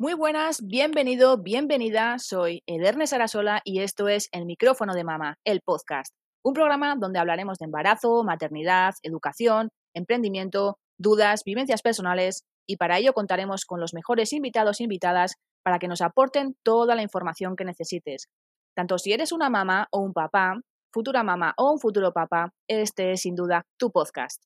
Muy buenas, bienvenido, bienvenida. Soy Ederne Sarasola y esto es El micrófono de mamá, el podcast. Un programa donde hablaremos de embarazo, maternidad, educación, emprendimiento, dudas, vivencias personales y para ello contaremos con los mejores invitados e invitadas para que nos aporten toda la información que necesites. Tanto si eres una mamá o un papá, futura mamá o un futuro papá, este es sin duda tu podcast.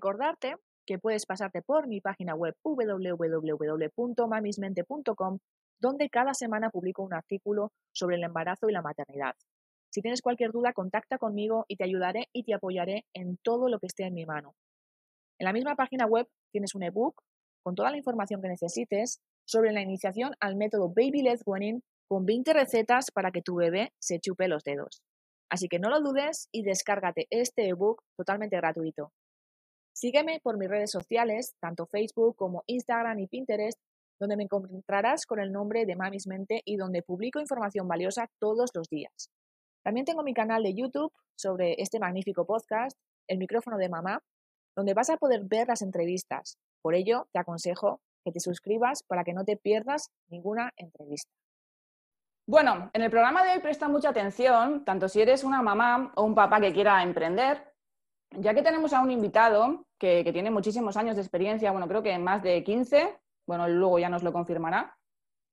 Recordarte que puedes pasarte por mi página web www.mamismente.com, donde cada semana publico un artículo sobre el embarazo y la maternidad. Si tienes cualquier duda, contacta conmigo y te ayudaré y te apoyaré en todo lo que esté en mi mano. En la misma página web tienes un ebook con toda la información que necesites sobre la iniciación al método Baby Led Weaning con 20 recetas para que tu bebé se chupe los dedos. Así que no lo dudes y descárgate este ebook totalmente gratuito. Sígueme por mis redes sociales, tanto Facebook como Instagram y Pinterest, donde me encontrarás con el nombre de Mamis Mente y donde publico información valiosa todos los días. También tengo mi canal de YouTube sobre este magnífico podcast, El micrófono de mamá, donde vas a poder ver las entrevistas. Por ello, te aconsejo que te suscribas para que no te pierdas ninguna entrevista. Bueno, en el programa de hoy presta mucha atención, tanto si eres una mamá o un papá que quiera emprender, ya que tenemos a un invitado que, tiene muchísimos años de experiencia, bueno, creo que más de 15, bueno, luego ya nos lo confirmará.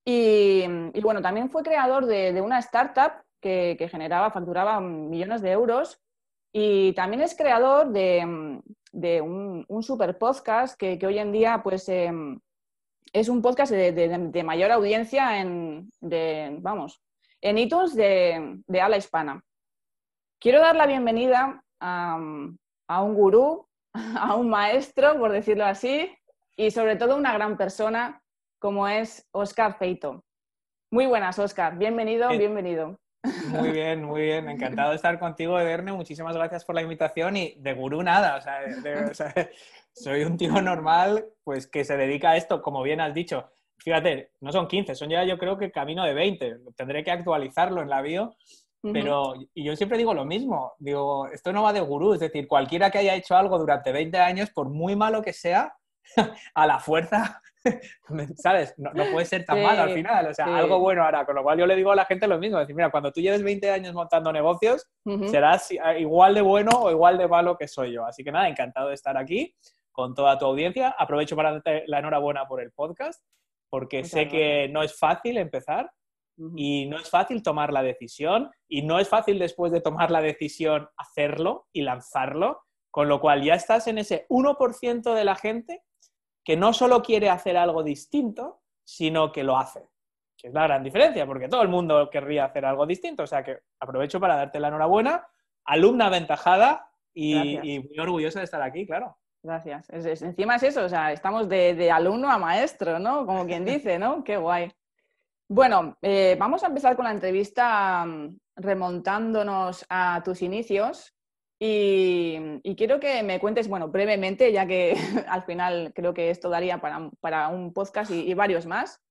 Y, bueno, también fue creador de, una startup que, generaba, facturaba millones de euros y también es creador de, un, super podcast que, hoy en día pues em, es un podcast de, mayor audiencia en, vamos, en iTunes de, de Ala Hispana. Quiero dar la bienvenida a, a un gurú, a un maestro, por decirlo así, y sobre todo una gran persona como es Oscar Feito. Muy buenas, Oscar. Bienvenido, bienvenido. Muy bien, muy bien. Encantado de estar contigo, Ederne. Muchísimas gracias por la invitación y de gurú nada. soy un tío normal pues que se dedica a esto, como bien has dicho. Fíjate, no son 15, son ya yo creo que camino de 20. Tendré que actualizarlo en la bio, pero, y yo siempre digo lo mismo, digo, esto no va de gurú, es decir, cualquiera que haya hecho algo durante 20 años, por muy malo que sea, a la fuerza, ¿sabes? No, puede ser tan malo al final, o sea, algo bueno hará, con lo cual yo le digo a la gente lo mismo, decir, mira, cuando tú lleves 20 años montando negocios, serás igual de bueno o igual de malo que soy yo. Así que nada, encantado de estar aquí con toda tu audiencia. Aprovecho para darte la enhorabuena por el podcast, porque sé que no es fácil empezar, y no es fácil tomar la decisión y no es fácil después de tomar la decisión hacerlo y lanzarlo, con lo cual ya estás en ese 1% de la gente que no solo quiere hacer algo distinto, sino que lo hace. Que es la gran diferencia, porque todo el mundo querría hacer algo distinto. O sea que aprovecho para darte la enhorabuena, alumna aventajada y, muy orgullosa de estar aquí, claro. Gracias. encima es eso, o sea, estamos de, de, alumno a maestro, ¿no? Como quien dice, ¿no? Qué guay. Bueno, eh, vamos a empezar con la entrevista mm, remontándonos a tus inicios y, quiero que me cuentes, bueno, brevemente, ya que al final creo que esto daría para, un podcast y, varios más,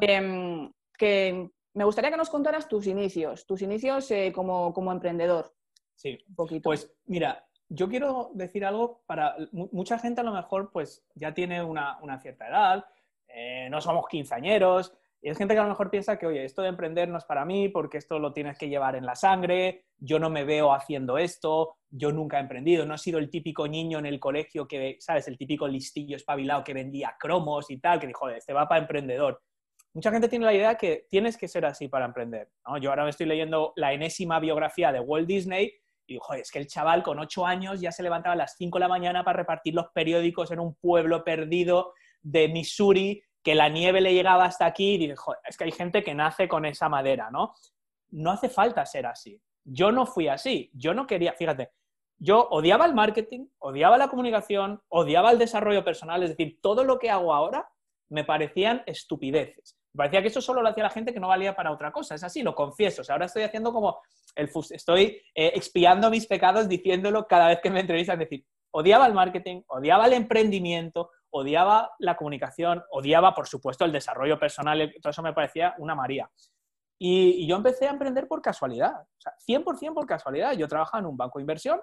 em, que me gustaría que nos contaras tus inicios, tus inicios eh, como, emprendedor. Sí, un poquito. Pues mira, yo quiero decir algo para mucha gente a lo mejor pues ya tiene una, cierta edad, eh, no somos quinceañeros, y es gente que a lo mejor piensa que, oye, esto de emprender no es para mí porque esto lo tienes que llevar en la sangre, yo no me veo haciendo esto, yo nunca he emprendido, no he sido el típico niño en el colegio que, ¿sabes? El típico listillo espabilado que vendía cromos y tal, que dijo, joder, este va para emprendedor. Mucha gente tiene la idea que tienes que ser así para emprender. ¿no? Yo ahora me estoy leyendo la enésima biografía de Walt Disney y digo, joder, es que el chaval con ocho años ya se levantaba a las cinco de la mañana para repartir los periódicos en un pueblo perdido de Missouri que la nieve le llegaba hasta aquí y dije, joder, es que hay gente que nace con esa madera, ¿no? No hace falta ser así. Yo no fui así. Yo no quería, fíjate, yo odiaba el marketing, odiaba la comunicación, odiaba el desarrollo personal, es decir, todo lo que hago ahora me parecían estupideces. Me parecía que eso solo lo hacía la gente que no valía para otra cosa. Es así, lo confieso. ahora estoy haciendo como el estoy eh, expiando mis pecados diciéndolo cada vez que me entrevistan. Es decir, odiaba el marketing, odiaba el emprendimiento, odiaba la comunicación, odiaba, por supuesto, el desarrollo personal. Todo eso me parecía una María. Y, yo empecé a emprender por casualidad, o sea, 100% por casualidad. Yo trabajaba en un banco de inversión,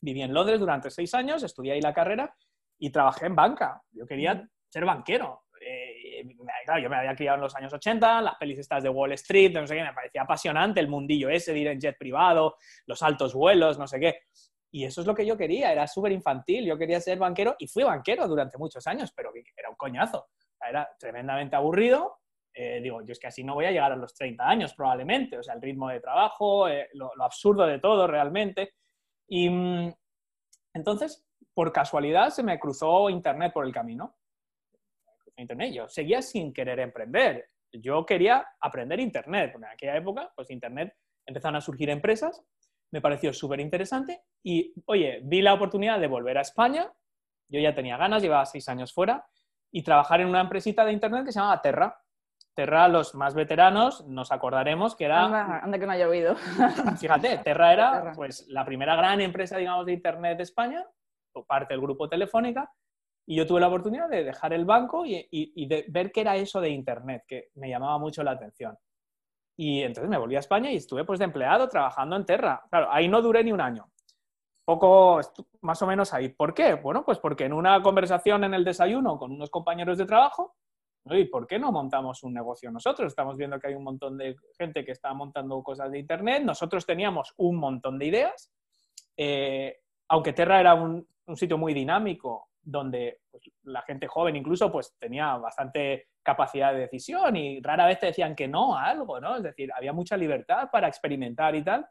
viví en Londres durante seis años, estudié ahí la carrera y trabajé en banca. Yo quería ser banquero. Eh, claro, yo me había criado en los años 80, las pelis estas de Wall Street, no sé qué, me parecía apasionante el mundillo ese de ir en jet privado, los altos vuelos, no sé qué. Y eso es lo que yo quería, era súper infantil, yo quería ser banquero y fui banquero durante muchos años, pero era un coñazo. Era tremendamente aburrido. Eh, digo, yo es que así no voy a llegar a los 30 años probablemente, o sea, el ritmo de trabajo, eh, lo, absurdo de todo realmente. Y mm, entonces, por casualidad, se me cruzó Internet por el camino. Internet, yo seguía sin querer emprender. Yo quería aprender Internet. En aquella época, pues Internet empezaron a surgir empresas, me pareció súper interesante y, oye, vi la oportunidad de volver a España. Yo ya tenía ganas, llevaba seis años fuera y trabajar en una empresita de Internet que se llamaba Terra. Terra, los más veteranos, nos acordaremos que era... Anda, que no haya oído. Fíjate, Terra era pues la primera gran empresa, digamos, de Internet de España, parte del grupo Telefónica, y yo tuve la oportunidad de dejar el banco y, de ver qué era eso de Internet, que me llamaba mucho la atención. Y entonces me volví a España y estuve pues de empleado trabajando en Terra. Claro, ahí no duré ni un año. Poco, más o menos ahí. ¿Por qué? Bueno, pues porque en una conversación en el desayuno con unos compañeros de trabajo, ¿y por qué no montamos un negocio nosotros? Estamos viendo que hay un montón de gente que está montando cosas de Internet. Nosotros teníamos un montón de ideas. Eh, aunque Terra era un, un sitio muy dinámico donde pues, la gente joven incluso pues tenía bastante capacidad de decisión y rara vez te decían que no a algo, ¿no? Es decir, había mucha libertad para experimentar y tal,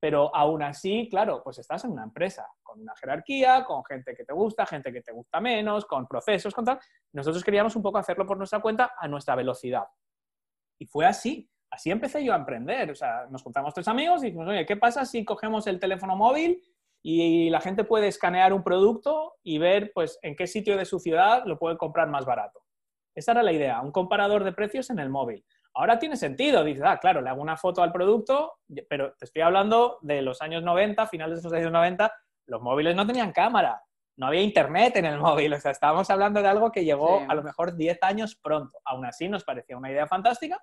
pero aún así, claro, pues estás en una empresa con una jerarquía, con gente que te gusta, gente que te gusta menos, con procesos, con tal. Nosotros queríamos un poco hacerlo por nuestra cuenta a nuestra velocidad. Y fue así. Así empecé yo a emprender. O sea, nos juntamos tres amigos y dijimos, oye, ¿qué pasa si cogemos el teléfono móvil y la gente puede escanear un producto y ver pues, en qué sitio de su ciudad lo puede comprar más barato. Esa era la idea, un comparador de precios en el móvil. Ahora tiene sentido, dices, ah, claro, le hago una foto al producto, pero te estoy hablando de los años 90, finales de los años 90, los móviles no tenían cámara, no había internet en el móvil, o sea, estábamos hablando de algo que llegó a lo mejor 10 años pronto. Aún así nos parecía una idea fantástica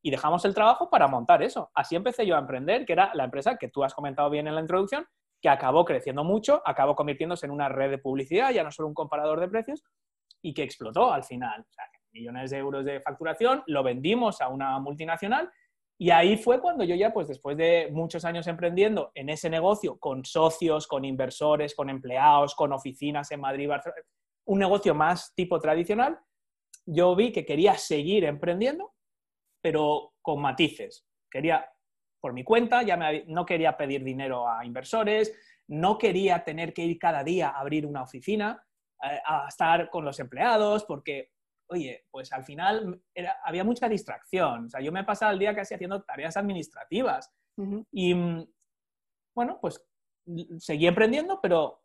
y dejamos el trabajo para montar eso. Así empecé yo a emprender, que era la empresa que tú has comentado bien en la introducción, que acabó creciendo mucho, acabó convirtiéndose en una red de publicidad, ya no solo un comparador de precios, y que explotó al final. Millones de euros de facturación, lo vendimos a una multinacional y ahí fue cuando yo ya, pues después de muchos años emprendiendo en ese negocio, con socios, con inversores, con empleados, con oficinas en Madrid, Barcelona, un negocio más tipo tradicional, yo vi que quería seguir emprendiendo, pero con matices. Quería por mi cuenta, ya no quería pedir dinero a inversores, no quería tener que ir cada día a abrir una oficina, eh, a estar con los empleados, porque, oye, pues al final había mucha distracción. O sea, yo me pasaba el día casi haciendo tareas administrativas. Y, mm, bueno, pues seguí emprendiendo, pero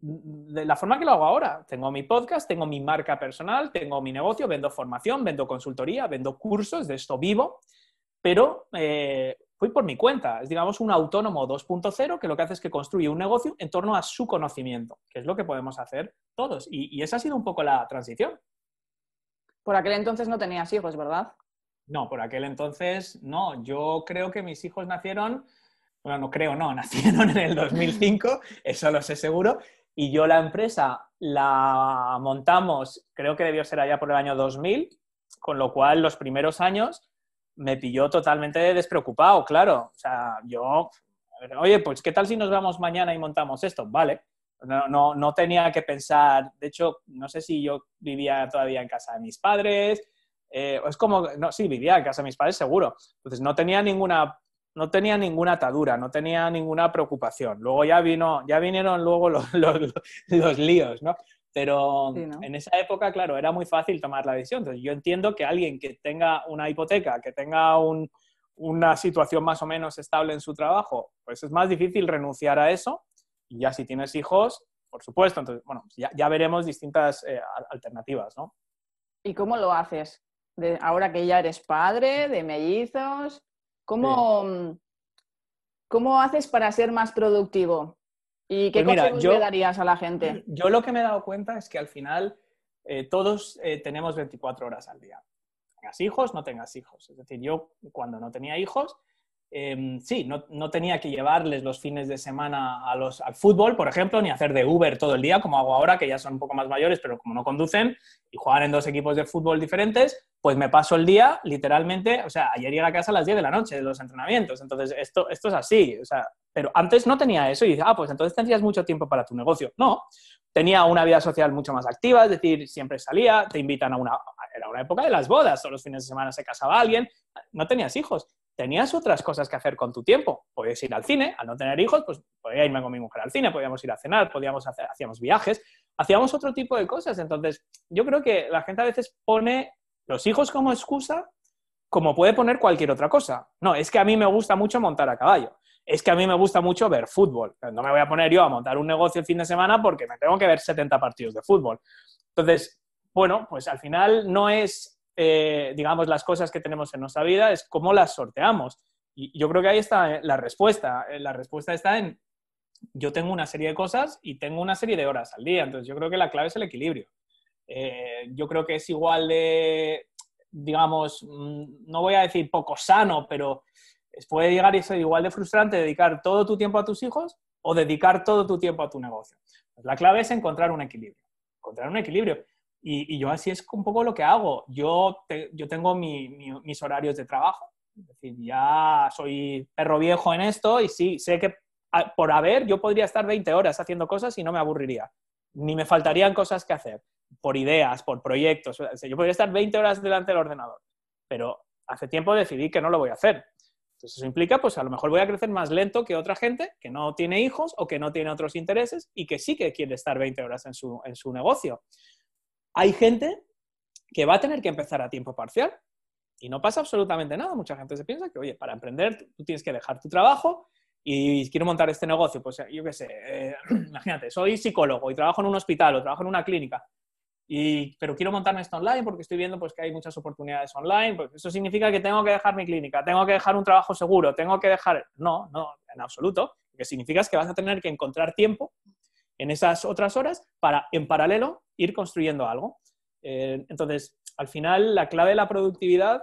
de la forma que lo hago ahora. Tengo mi podcast, tengo mi marca personal, tengo mi negocio, vendo formación, vendo consultoría, vendo cursos, de esto vivo, pero eh, fui por mi cuenta. Es, digamos, un autónomo 2.0 que lo que hace es que construye un negocio en torno a su conocimiento, que es lo que podemos hacer todos. Y, esa ha sido un poco la transición. Por aquel entonces no tenías hijos, ¿verdad? No, por aquel entonces no. Yo creo que mis hijos nacieron, bueno, no creo, no, nacieron en el 2005, eso lo sé seguro. Y yo la empresa la montamos, creo que debió ser allá por el año 2000, con lo cual los primeros años me pilló totalmente despreocupado, claro. O sea, yo, oye, pues ¿qué tal si nos vamos mañana y montamos esto? Vale. No, no, no tenía que pensar, de hecho, no sé si yo vivía todavía en casa de mis padres, eh, es como, no, sí, vivía en casa de mis padres seguro. Entonces no tenía ninguna, no tenía ninguna atadura, no tenía ninguna preocupación. Luego ya vino, ya vinieron luego los, los, los líos, ¿no? Pero en esa época, claro, era muy fácil tomar la decisión. Entonces, yo entiendo que alguien que tenga una hipoteca, que tenga una situación más o menos estable en su trabajo, pues es más difícil renunciar a eso. Y ya si tienes hijos, por supuesto, entonces, bueno, ya, veremos distintas eh, alternativas, ¿no? ¿Y cómo lo haces? De, ahora que ya eres padre de mellizos, ¿cómo, ¿cómo haces para ser más productivo? ¿Y qué pues consejos le darías a la gente? Yo lo que me he dado cuenta es que al final eh, todos eh, tenemos 24 horas al día. Tengas hijos, no tengas hijos. Es decir, yo cuando no tenía hijos, Em, sí, no, tenía que llevarles los fines de semana al fútbol, por ejemplo, ni hacer de Uber todo el día, como hago ahora, que ya son un poco más mayores, pero como no conducen y juegan en dos equipos de fútbol diferentes, pues me paso el día literalmente, o sea, ayer llegué a casa a las 10 de la noche de los entrenamientos, entonces esto, esto es así, o sea, pero antes no tenía eso y dice, ah, pues entonces tendrías mucho tiempo para tu negocio. No, tenía una vida social mucho más activa, es decir, siempre salía, te invitan a una, era una época de las bodas, todos los fines de semana se casaba alguien, no tenías hijos, tenías otras cosas que hacer con tu tiempo. Podías ir al cine, al no tener hijos, pues podía irme con mi mujer al cine, podíamos ir a cenar, podíamos hacer, hacíamos viajes, hacíamos otro tipo de cosas. Entonces, yo creo que la gente a veces pone los hijos como excusa, como puede poner cualquier otra cosa. No, es que a mí me gusta mucho montar a caballo. Es que a mí me gusta mucho ver fútbol. No me voy a poner yo a montar un negocio el fin de semana porque me tengo que ver 70 partidos de fútbol. Entonces, bueno, pues al final no es eh, digamos, las cosas que tenemos en nuestra vida, es cómo las sorteamos. Y yo creo que ahí está eh, la respuesta. Eh, la respuesta está en, yo tengo una serie de cosas y tengo una serie de horas al día. Entonces yo creo que la clave es el equilibrio. yo creo que es igual de, digamos, mm, no voy a decir poco sano, pero puede llegar y ser igual de frustrante dedicar todo tu tiempo a tus hijos o dedicar todo tu tiempo a tu negocio. Pues la clave es encontrar un equilibrio. Encontrar un equilibrio. Y, yo así es un poco lo que hago. Yo, yo tengo mis horarios de trabajo. Es decir, ya soy perro viejo en esto y sí, sé que por haber yo podría estar 20 horas haciendo cosas y no me aburriría. Ni me faltarían cosas que hacer, por ideas, por proyectos. yo podría estar 20 horas delante del ordenador, pero hace tiempo decidí que no lo voy a hacer. Entonces eso implica, pues a lo mejor voy a crecer más lento que otra gente que no tiene hijos o que no tiene otros intereses y que sí que quiere estar 20 horas en su, en su negocio. Hay gente que va a tener que empezar a tiempo parcial y no pasa absolutamente nada. Mucha gente se piensa que, oye, para emprender tú tienes que dejar tu trabajo y quiero montar este negocio. Pues yo qué sé, eh, imagínate, soy psicólogo y trabajo en un hospital o trabajo en una clínica. Y, pero quiero montarme esto online porque estoy viendo pues, que hay muchas oportunidades online. Pues eso significa que tengo que dejar mi clínica, tengo que dejar un trabajo seguro, tengo que dejar... No, no, en absoluto. Lo que significa es que vas a tener que encontrar tiempo en esas otras horas para, en paralelo, ir construyendo algo. Eh, entonces, al final, la clave de la productividad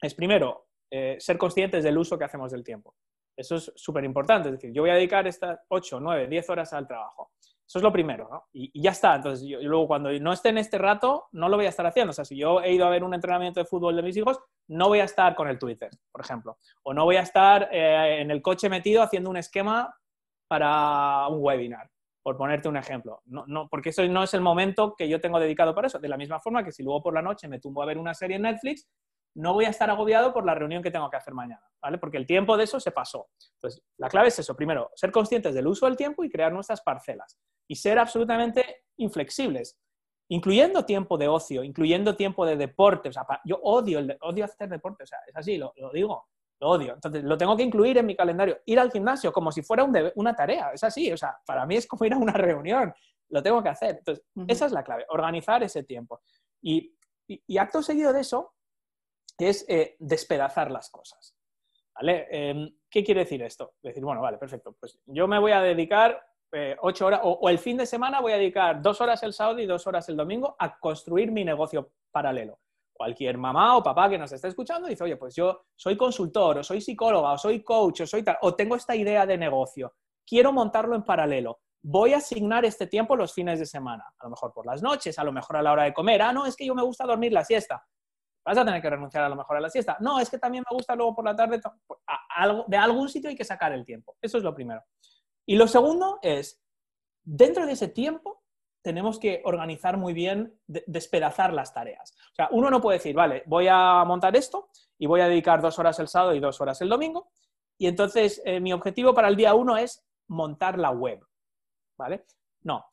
es, primero, eh, ser conscientes del uso que hacemos del tiempo. Eso es súper importante. Es decir, yo voy a dedicar estas 8, 9, 10 horas al trabajo. Eso es lo primero, ¿no? Y, ya está. Entonces, yo, luego cuando no esté en este rato, no lo voy a estar haciendo. O sea, si yo he ido a ver un entrenamiento de fútbol de mis hijos, no voy a estar con el Twitter, por ejemplo. O no voy a estar eh, en el coche metido haciendo un esquema para un webinar por ponerte un ejemplo. No, no, porque eso no es el momento que yo tengo dedicado para eso. De la misma forma que si luego por la noche me tumbo a ver una serie en Netflix, no voy a estar agobiado por la reunión que tengo que hacer mañana, ¿vale? Porque el tiempo de eso se pasó. Entonces, la clave es eso. Primero, ser conscientes del uso del tiempo y crear nuestras parcelas. Y ser absolutamente inflexibles, incluyendo tiempo de ocio, incluyendo tiempo de deporte. Yo odio, el, odio hacer deporte, o sea, es así, lo digo lo odio. Entonces, lo tengo que incluir en mi calendario. Ir al gimnasio como si fuera una tarea. Es así, o sea, para mí es como ir a una reunión. Lo tengo que hacer. Entonces, esa es la clave, organizar ese tiempo. Y, acto seguido de eso es eh, despedazar las cosas. ¿Vale? Em, ¿Qué quiere decir esto? Decir, bueno, vale, perfecto. Pues yo me voy a dedicar eh, ocho horas, o, el fin de semana voy a dedicar dos horas el sábado y dos horas el domingo a construir mi negocio paralelo cualquier mamá o papá que nos esté escuchando dice, oye, pues yo soy consultor, o soy psicóloga, o soy coach, o soy tal, o tengo esta idea de negocio, quiero montarlo en paralelo. Voy a asignar este tiempo los fines de semana, a lo mejor por las noches, a lo mejor a la hora de comer. Ah, no, es que yo me gusta dormir la siesta. Vas a tener que renunciar a lo mejor a la siesta. No, es que también me gusta luego por la tarde. de algún sitio hay que sacar el tiempo. Eso es lo primero. Y lo segundo es, dentro de ese tiempo, tenemos que organizar muy bien, despedazar las tareas. O sea, uno no puede decir, vale, voy a montar esto y voy a dedicar dos horas el sábado y dos horas el domingo. Y entonces eh, mi objetivo para el día uno es montar la web. ¿Vale? No.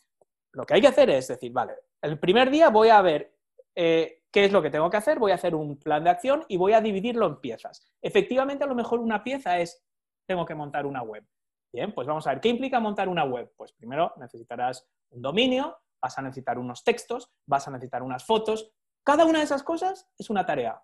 Lo que hay que hacer es decir, vale, el primer día voy a ver eh, qué es lo que tengo que hacer, voy a hacer un plan de acción y voy a dividirlo en piezas. Efectivamente, a lo mejor una pieza es, tengo que montar una web. Bien, pues vamos a ver, ¿qué implica montar una web? Pues primero necesitarás un dominio, vas a necesitar unos textos, vas a necesitar unas fotos. Cada una de esas cosas es una tarea.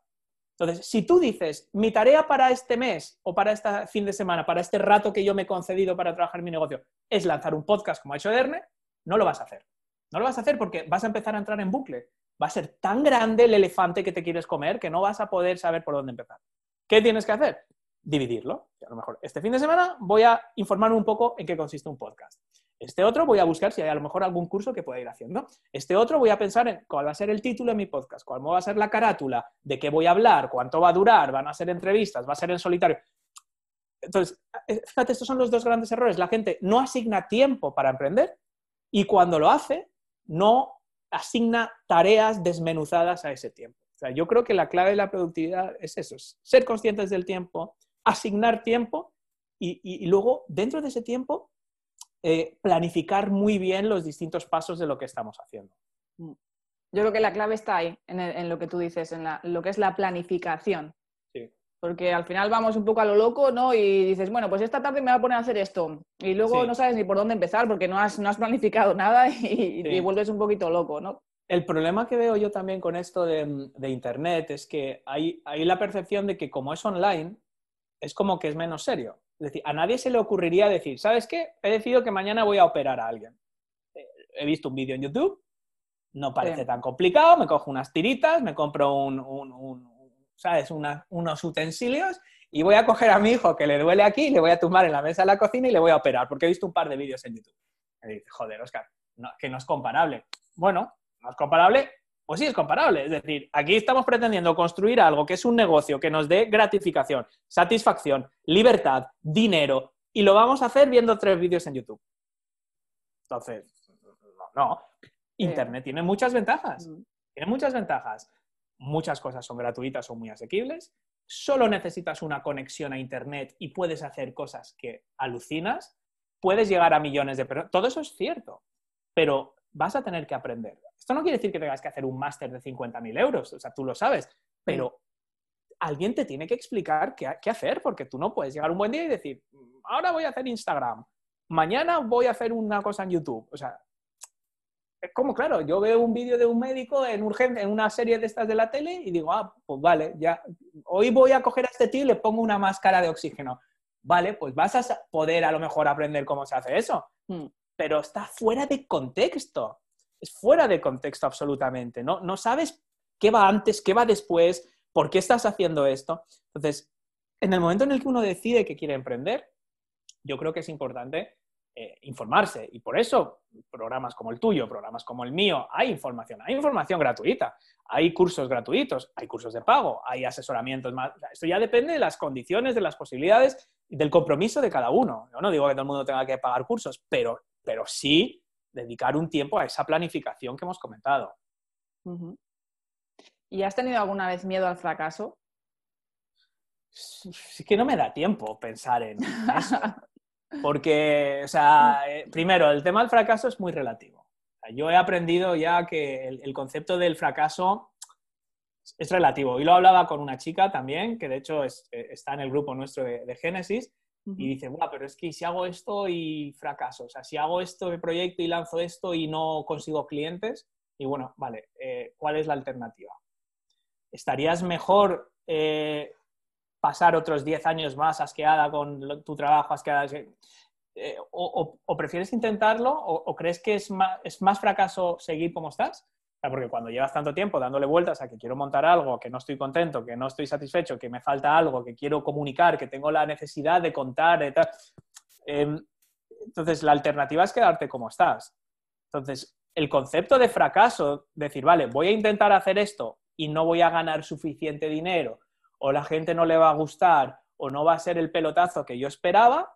Entonces, si tú dices, mi tarea para este mes o para este fin de semana, para este rato que yo me he concedido para trabajar en mi negocio, es lanzar un podcast como ha hecho Erne, no lo vas a hacer. No lo vas a hacer porque vas a empezar a entrar en bucle. Va a ser tan grande el elefante que te quieres comer que no vas a poder saber por dónde empezar. ¿Qué tienes que hacer? Dividirlo. A lo mejor este fin de semana voy a informarme un poco en qué consiste un podcast. Este otro voy a buscar si hay a lo mejor algún curso que pueda ir haciendo. Este otro voy a pensar en cuál va a ser el título de mi podcast, cuál va a ser la carátula, de qué voy a hablar, cuánto va a durar, van a ser entrevistas, va a ser en solitario. Entonces, eh, fíjate, estos son los dos grandes errores. La gente no asigna tiempo para emprender y cuando lo hace, no asigna tareas desmenuzadas a ese tiempo. O sea, yo creo que la clave de la productividad es eso, ser conscientes del tiempo, asignar tiempo y luego, dentro de ese tiempo, eh, planificar muy bien los distintos pasos de lo que estamos haciendo. Mm. Yo creo que la clave está ahí, en, lo que tú dices, en, lo que es la planificación. Porque al final vamos un poco a lo loco, ¿no? Y dices, bueno, pues esta tarde me voy a poner a hacer esto. Y luego no sabes ni por dónde empezar porque no has, no has planificado nada y, vuelves un poquito loco, ¿no? El problema que veo yo también con esto de, Internet es que hay, hay, la percepción de que como es online, es como que es menos serio. Es decir, a nadie se le ocurriría decir, ¿sabes qué? He decidido que mañana voy a operar a alguien. Eh, he visto un vídeo en YouTube, no parece tan complicado, me cojo unas tiritas, me compro un, ¿sabes? unos utensilios y voy a coger a mi hijo que le duele aquí, le voy a tumbar en la mesa de la cocina y le voy a operar, porque he visto un par de vídeos en YouTube. Dice, joder, Oscar, que no es comparable. Bueno, no es comparable pues sí, es comparable. Es decir, aquí estamos pretendiendo construir algo que es un negocio que nos dé gratificación, satisfacción, libertad, dinero, y lo vamos a hacer viendo tres vídeos en YouTube. Entonces, no, no. Internet tiene muchas ventajas. Tiene muchas ventajas. Muchas cosas son gratuitas o muy asequibles. Solo necesitas una conexión a Internet y puedes hacer cosas que alucinas. Puedes llegar a millones de personas. Todo eso es cierto. Pero vas a tener que aprender. Esto no quiere decir que tengas que hacer un máster de 50.000 euros, o sea, tú lo sabes, pero alguien te tiene que explicar qué, hacer, porque tú no puedes llegar un buen día y decir, ahora voy a hacer Instagram, mañana voy a hacer una cosa en YouTube. O sea, es como, claro, yo veo un vídeo de un médico en, urgente, en una serie de estas de la tele y digo, ah, pues vale, ya, hoy voy a coger a este tío y le pongo una máscara de oxígeno. Vale, pues vas a poder a lo mejor aprender cómo se hace eso, hmm. pero está fuera de contexto es fuera de contexto absolutamente, ¿no? No sabes qué va antes, qué va después, por qué estás haciendo esto. Entonces, en el momento en el que uno decide que quiere emprender, yo creo que es importante eh, informarse. Y por eso programas como el tuyo, programas como el mío, hay información, hay información gratuita, hay cursos gratuitos, hay cursos de pago, hay asesoramientos más. Esto ya depende de las condiciones, de las posibilidades y del compromiso de cada uno. Yo no digo que todo el mundo tenga que pagar cursos, pero, pero sí dedicar un tiempo a esa planificación que hemos comentado. ¿Y has tenido alguna vez miedo al fracaso? Es que no me da tiempo pensar en eso. Porque, o sea, eh, primero, el tema del fracaso es muy relativo. yo he aprendido ya que el, concepto del fracaso es relativo. Y lo hablaba con una chica también, que de hecho eh, está en el grupo nuestro de, de Génesis, y dice, bueno, pero es que si hago esto y fracaso, o sea, si hago esto de proyecto y lanzo esto y no consigo clientes, y bueno, vale, eh, ¿cuál es la alternativa? ¿Estarías mejor eh, pasar otros 10 años más asqueada con tu trabajo, asqueada? Eh, o, prefieres intentarlo o, crees que es más, es más fracaso seguir como estás? Porque cuando llevas tanto tiempo dándole vueltas a que quiero montar algo, que no estoy contento, que no estoy satisfecho, que me falta algo, que quiero comunicar, que tengo la necesidad de contar, tal, em, entonces la alternativa es quedarte como estás. Entonces, el concepto de fracaso, decir, vale, voy a intentar hacer esto y no voy a ganar suficiente dinero, o la gente no le va a gustar, o no va a ser el pelotazo que yo esperaba,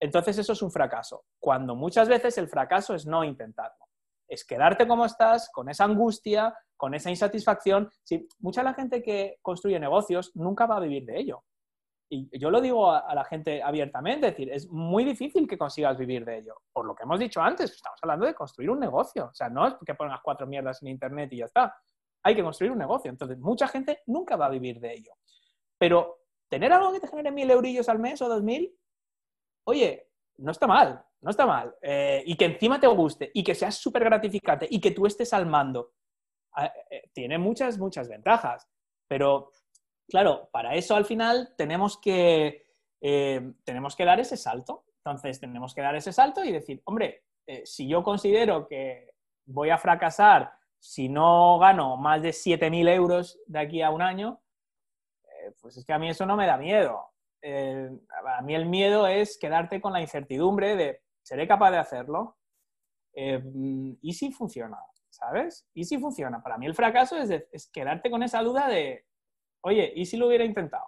entonces eso es un fracaso. Cuando muchas veces el fracaso es no intentarlo es quedarte como estás, con esa angustia, con esa insatisfacción. Sí, mucha la gente que construye negocios nunca va a vivir de ello. Y yo lo digo a, la gente abiertamente, es decir, es muy difícil que consigas vivir de ello. Por lo que hemos dicho antes, estamos hablando de construir un negocio. O sea, no es que pongas cuatro mierdas en Internet y ya está. Hay que construir un negocio. Entonces, mucha gente nunca va a vivir de ello. Pero tener algo que te genere mil eurillos al mes o dos mil, oye, no está mal, no está mal. Eh, y que encima te guste y que sea súper gratificante y que tú estés al mando, eh, tiene muchas, muchas ventajas. Pero, claro, para eso al final tenemos que, eh, tenemos que dar ese salto. Entonces, tenemos que dar ese salto y decir, hombre, si yo considero que voy a fracasar si no gano más de 7.000 euros de aquí a un año, pues es que a mí eso no me da miedo. A mí el miedo es quedarte con la incertidumbre de, ¿seré capaz de hacerlo? ¿Y si funciona? ¿sabes? ¿Y si funciona? Para mí el fracaso es, quedarte con esa duda de, oye, ¿y si lo hubiera intentado?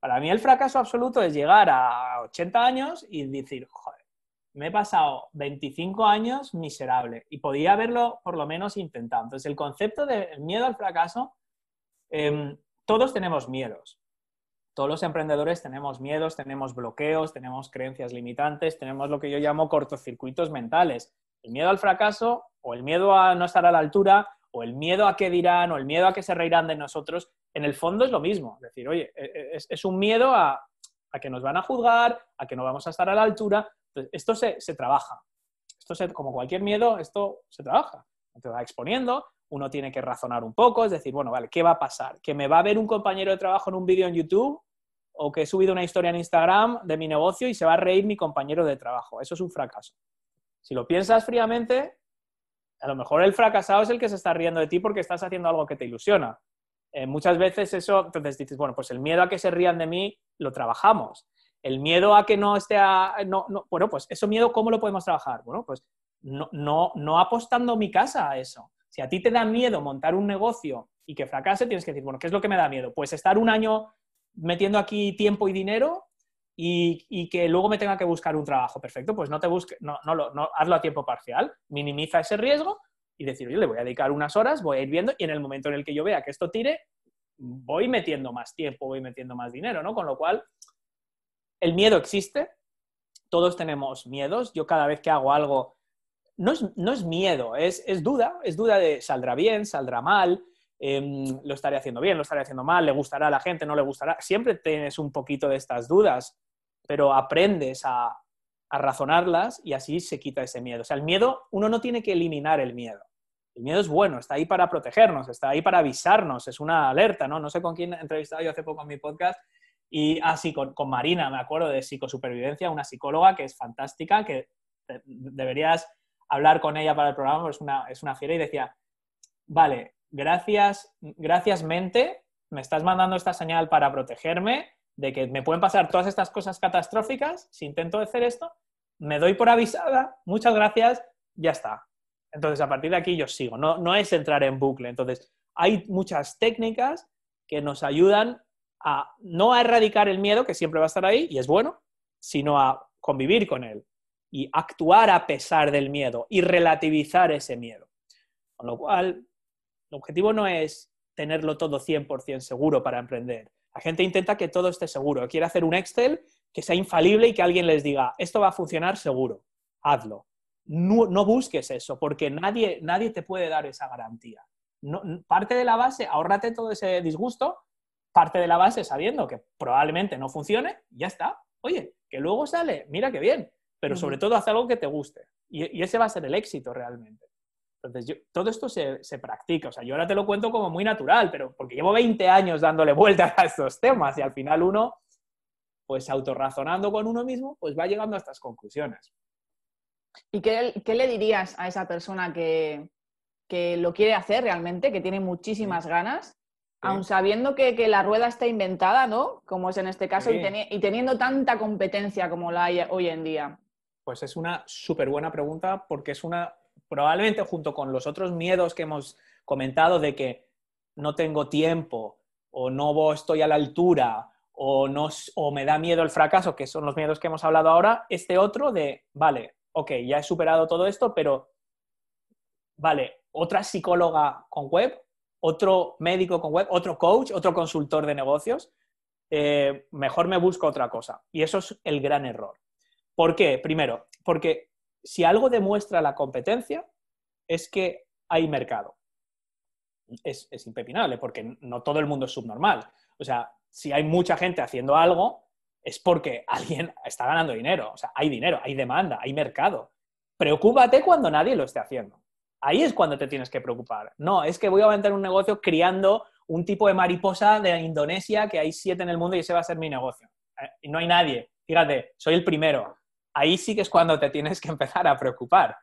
Para mí el fracaso absoluto es llegar a 80 años y decir, joder, me he pasado 25 años miserable y podía haberlo por lo menos intentado. Entonces el concepto del miedo al fracaso, em, todos tenemos miedos. Todos los emprendedores tenemos miedos, tenemos bloqueos, tenemos creencias limitantes, tenemos lo que yo llamo cortocircuitos mentales. El miedo al fracaso o el miedo a no estar a la altura o el miedo a qué dirán o el miedo a que se reirán de nosotros, en el fondo es lo mismo. Es decir, oye, e, e, es, un miedo a, que nos van a juzgar, a que no vamos a estar a la altura. esto se, trabaja. Esto se, como cualquier miedo, esto se trabaja. Te va exponiendo, uno tiene que razonar un poco, es decir, bueno, vale, ¿qué va a pasar? ¿Que me va a ver un compañero de trabajo en un vídeo en YouTube? ¿O que he subido una historia en Instagram de mi negocio y se va a reír mi compañero de trabajo? Eso es un fracaso. Si lo piensas fríamente, a lo mejor el fracasado es el que se está riendo de ti porque estás haciendo algo que te ilusiona. Eh, muchas veces eso, entonces dices, bueno, pues el miedo a que se rían de mí lo trabajamos. El miedo a que no esté, no, bueno, pues eso miedo, ¿cómo lo podemos trabajar? Bueno, pues no, no, no apostando mi casa a eso. Si a ti te da miedo montar un negocio y que fracase, tienes que decir, bueno, ¿qué es lo que me da miedo? Pues estar un año metiendo aquí tiempo y dinero y, que luego me tenga que buscar un trabajo. Perfecto, pues no te busque, no, no, hazlo a tiempo parcial, minimiza ese riesgo y decir, oye, le voy a dedicar unas horas, voy a ir viendo y en el momento en el que yo vea que esto tire, voy metiendo más tiempo, voy metiendo más dinero, ¿no? Con lo cual, el miedo existe, todos tenemos miedos, yo cada vez que hago algo, no es, no es miedo, es, es, duda, es duda de saldrá bien, saldrá mal, em, lo estaré haciendo bien, lo estaré haciendo mal, le gustará a la gente, no le gustará, siempre tienes un poquito de estas dudas pero aprendes a, razonarlas y así se quita ese miedo. O sea, el miedo, uno no tiene que eliminar el miedo. El miedo es bueno, está ahí para protegernos, está ahí para avisarnos, es una alerta, ¿no? No sé con quién he entrevistado yo hace poco en mi podcast y así ah, con, Marina, me acuerdo de psicosupervivencia, una psicóloga que es fantástica, que deberías hablar con ella para el programa, es una, es una fiera y decía, vale, gracias, gracias mente, me estás mandando esta señal para protegerme, de que me pueden pasar todas estas cosas catastróficas, si intento hacer esto, me doy por avisada, muchas gracias, ya está. Entonces, a partir de aquí yo sigo, no, no es entrar en bucle. Entonces, hay muchas técnicas que nos ayudan a no a erradicar el miedo, que siempre va a estar ahí, y es bueno, sino a convivir con él y actuar a pesar del miedo y relativizar ese miedo. Con lo cual, el objetivo no es tenerlo todo 100% seguro para emprender, la gente intenta que todo esté seguro. Quiere hacer un Excel que sea infalible y que alguien les diga, esto va a funcionar seguro, hazlo. No, busques eso, porque nadie, nadie te puede dar esa garantía. parte de la base, ahórrate todo ese disgusto, parte de la base sabiendo que probablemente no funcione, ya está. Oye, que luego sale, mira qué bien, pero sobre todo haz algo que te guste. y ese va a ser el éxito realmente. Entonces, todo esto se, practica. O sea, yo ahora te lo cuento como muy natural, pero porque llevo 20 años dándole vueltas a estos temas y al final uno, pues autorrazonando con uno mismo, pues va llegando a estas conclusiones. ¿Y qué, le dirías a esa persona que, lo quiere hacer realmente, que tiene muchísimas ganas, aun sabiendo que, la rueda está inventada, ¿no? Como es en este caso, y, y, teniendo tanta competencia como la hay hoy en día? Pues es una súper buena pregunta porque es una probablemente junto con los otros miedos que hemos comentado de que no tengo tiempo o no estoy a la altura o, no, o me da miedo el fracaso, que son los miedos que hemos hablado ahora, este otro de, vale, ok, ya he superado todo esto, pero, vale, otra psicóloga con web, otro médico con web, otro coach, otro consultor de negocios, eh, mejor me busco otra cosa. Y eso es el gran error. ¿Por qué? Primero, porque si algo demuestra la competencia, es que hay mercado. Es, impepinable, porque no todo el mundo es subnormal. O sea, si hay mucha gente haciendo algo, es porque alguien está ganando dinero. O sea, hay dinero, hay demanda, hay mercado. Preocúpate cuando nadie lo esté haciendo. Ahí es cuando te tienes que preocupar. No, es que voy a aventar un negocio criando un tipo de mariposa de Indonesia que hay siete en el mundo y ese va a ser mi negocio. Eh, y no hay nadie. Fíjate, soy el primero. Ahí sí que es cuando te tienes que empezar a preocupar.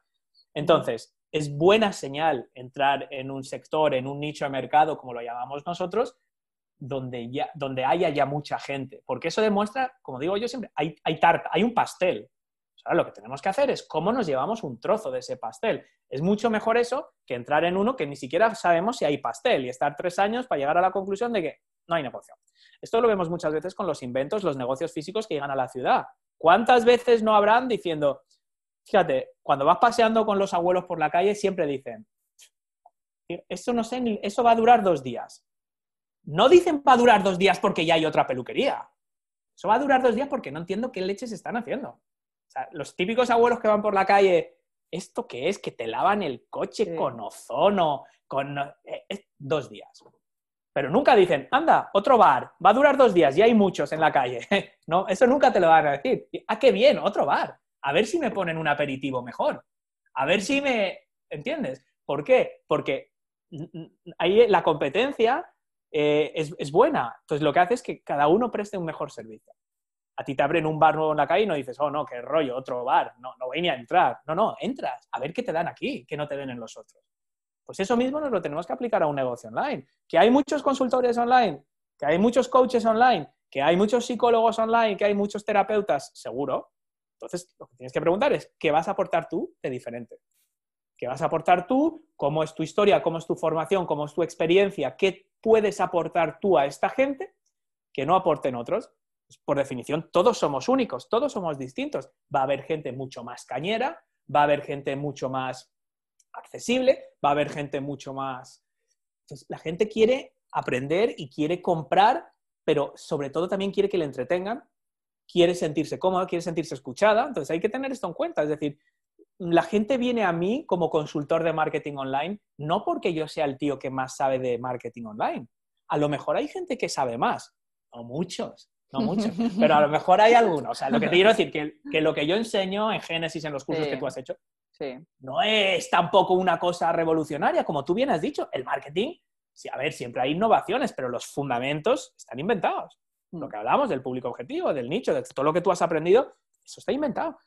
Entonces, es buena señal entrar en un sector, en un nicho de mercado, como lo llamamos nosotros, donde, ya, donde haya ya mucha gente. Porque eso demuestra, como digo yo siempre, hay, tarta, hay un pastel. Ahora lo que tenemos que hacer es cómo nos llevamos un trozo de ese pastel. Es mucho mejor eso que entrar en uno que ni siquiera sabemos si hay pastel y estar tres años para llegar a la conclusión de que no hay negocio. Esto lo vemos muchas veces con los inventos, los negocios físicos que llegan a la ciudad. ¿Cuántas veces no habrán diciendo, fíjate, cuando vas paseando con los abuelos por la calle siempre dicen, eso no sé, eso va a durar dos días. No dicen va a durar dos días porque ya hay otra peluquería. Eso va a durar dos días porque no entiendo qué leches están haciendo los típicos abuelos que van por la calle, ¿esto qué es? Que te lavan el coche con ozono, con... Eh, dos días. Pero nunca dicen, anda, otro bar, va a durar dos días y hay muchos en la calle. no, eso nunca te lo van a decir. Ah, qué bien, otro bar. A ver si me ponen un aperitivo mejor. A ver si me... ¿Entiendes? ¿Por qué? Porque ahí la competencia eh, es, es, buena. Entonces lo que hace es que cada uno preste un mejor servicio a ti te abren un bar nuevo en la calle y no dices, oh, no, qué rollo, otro bar, no, no voy ni a entrar. No, no, entras, a ver qué te dan aquí, que no te den en los otros. Pues eso mismo nos lo tenemos que aplicar a un negocio online. Que hay muchos consultores online, que hay muchos coaches online, que hay muchos psicólogos online, que hay muchos terapeutas, seguro. Entonces, lo que tienes que preguntar es, ¿qué vas a aportar tú de diferente? ¿Qué vas a aportar tú? ¿Cómo es tu historia? ¿Cómo es tu formación? ¿Cómo es tu experiencia? ¿Qué puedes aportar tú a esta gente que no aporten otros? por definición, todos somos únicos, todos somos distintos. Va a haber gente mucho más cañera, va a haber gente mucho más accesible, va a haber gente mucho más... Entonces, la gente quiere aprender y quiere comprar, pero sobre todo también quiere que le entretengan, quiere sentirse cómoda, quiere sentirse escuchada. Entonces, hay que tener esto en cuenta. Es decir, la gente viene a mí como consultor de marketing online no porque yo sea el tío que más sabe de marketing online. A lo mejor hay gente que sabe más, o muchos, no mucho, pero a lo mejor hay alguno. O sea, lo que te quiero decir, que, que lo que yo enseño en Génesis, en los cursos que tú has hecho, no es tampoco una cosa revolucionaria, como tú bien has dicho, el marketing, sí, a ver, siempre hay innovaciones, pero los fundamentos están inventados. Lo que hablamos del público objetivo, del nicho, de todo lo que tú has aprendido, eso está inventado.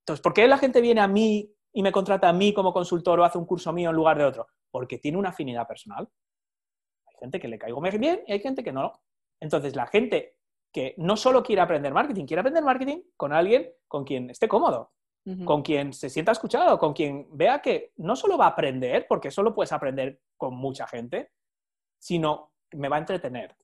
Entonces, ¿por qué la gente viene a mí y me contrata a mí como consultor o hace un curso mío en lugar de otro? Porque tiene una afinidad personal. Hay gente que le caigo bien y hay gente que no. Entonces, la gente que no solo quiere aprender marketing, quiere aprender marketing con alguien con quien esté cómodo, con quien se sienta escuchado, con quien vea que no solo va a aprender, porque solo puedes aprender con mucha gente, sino me va a entretener,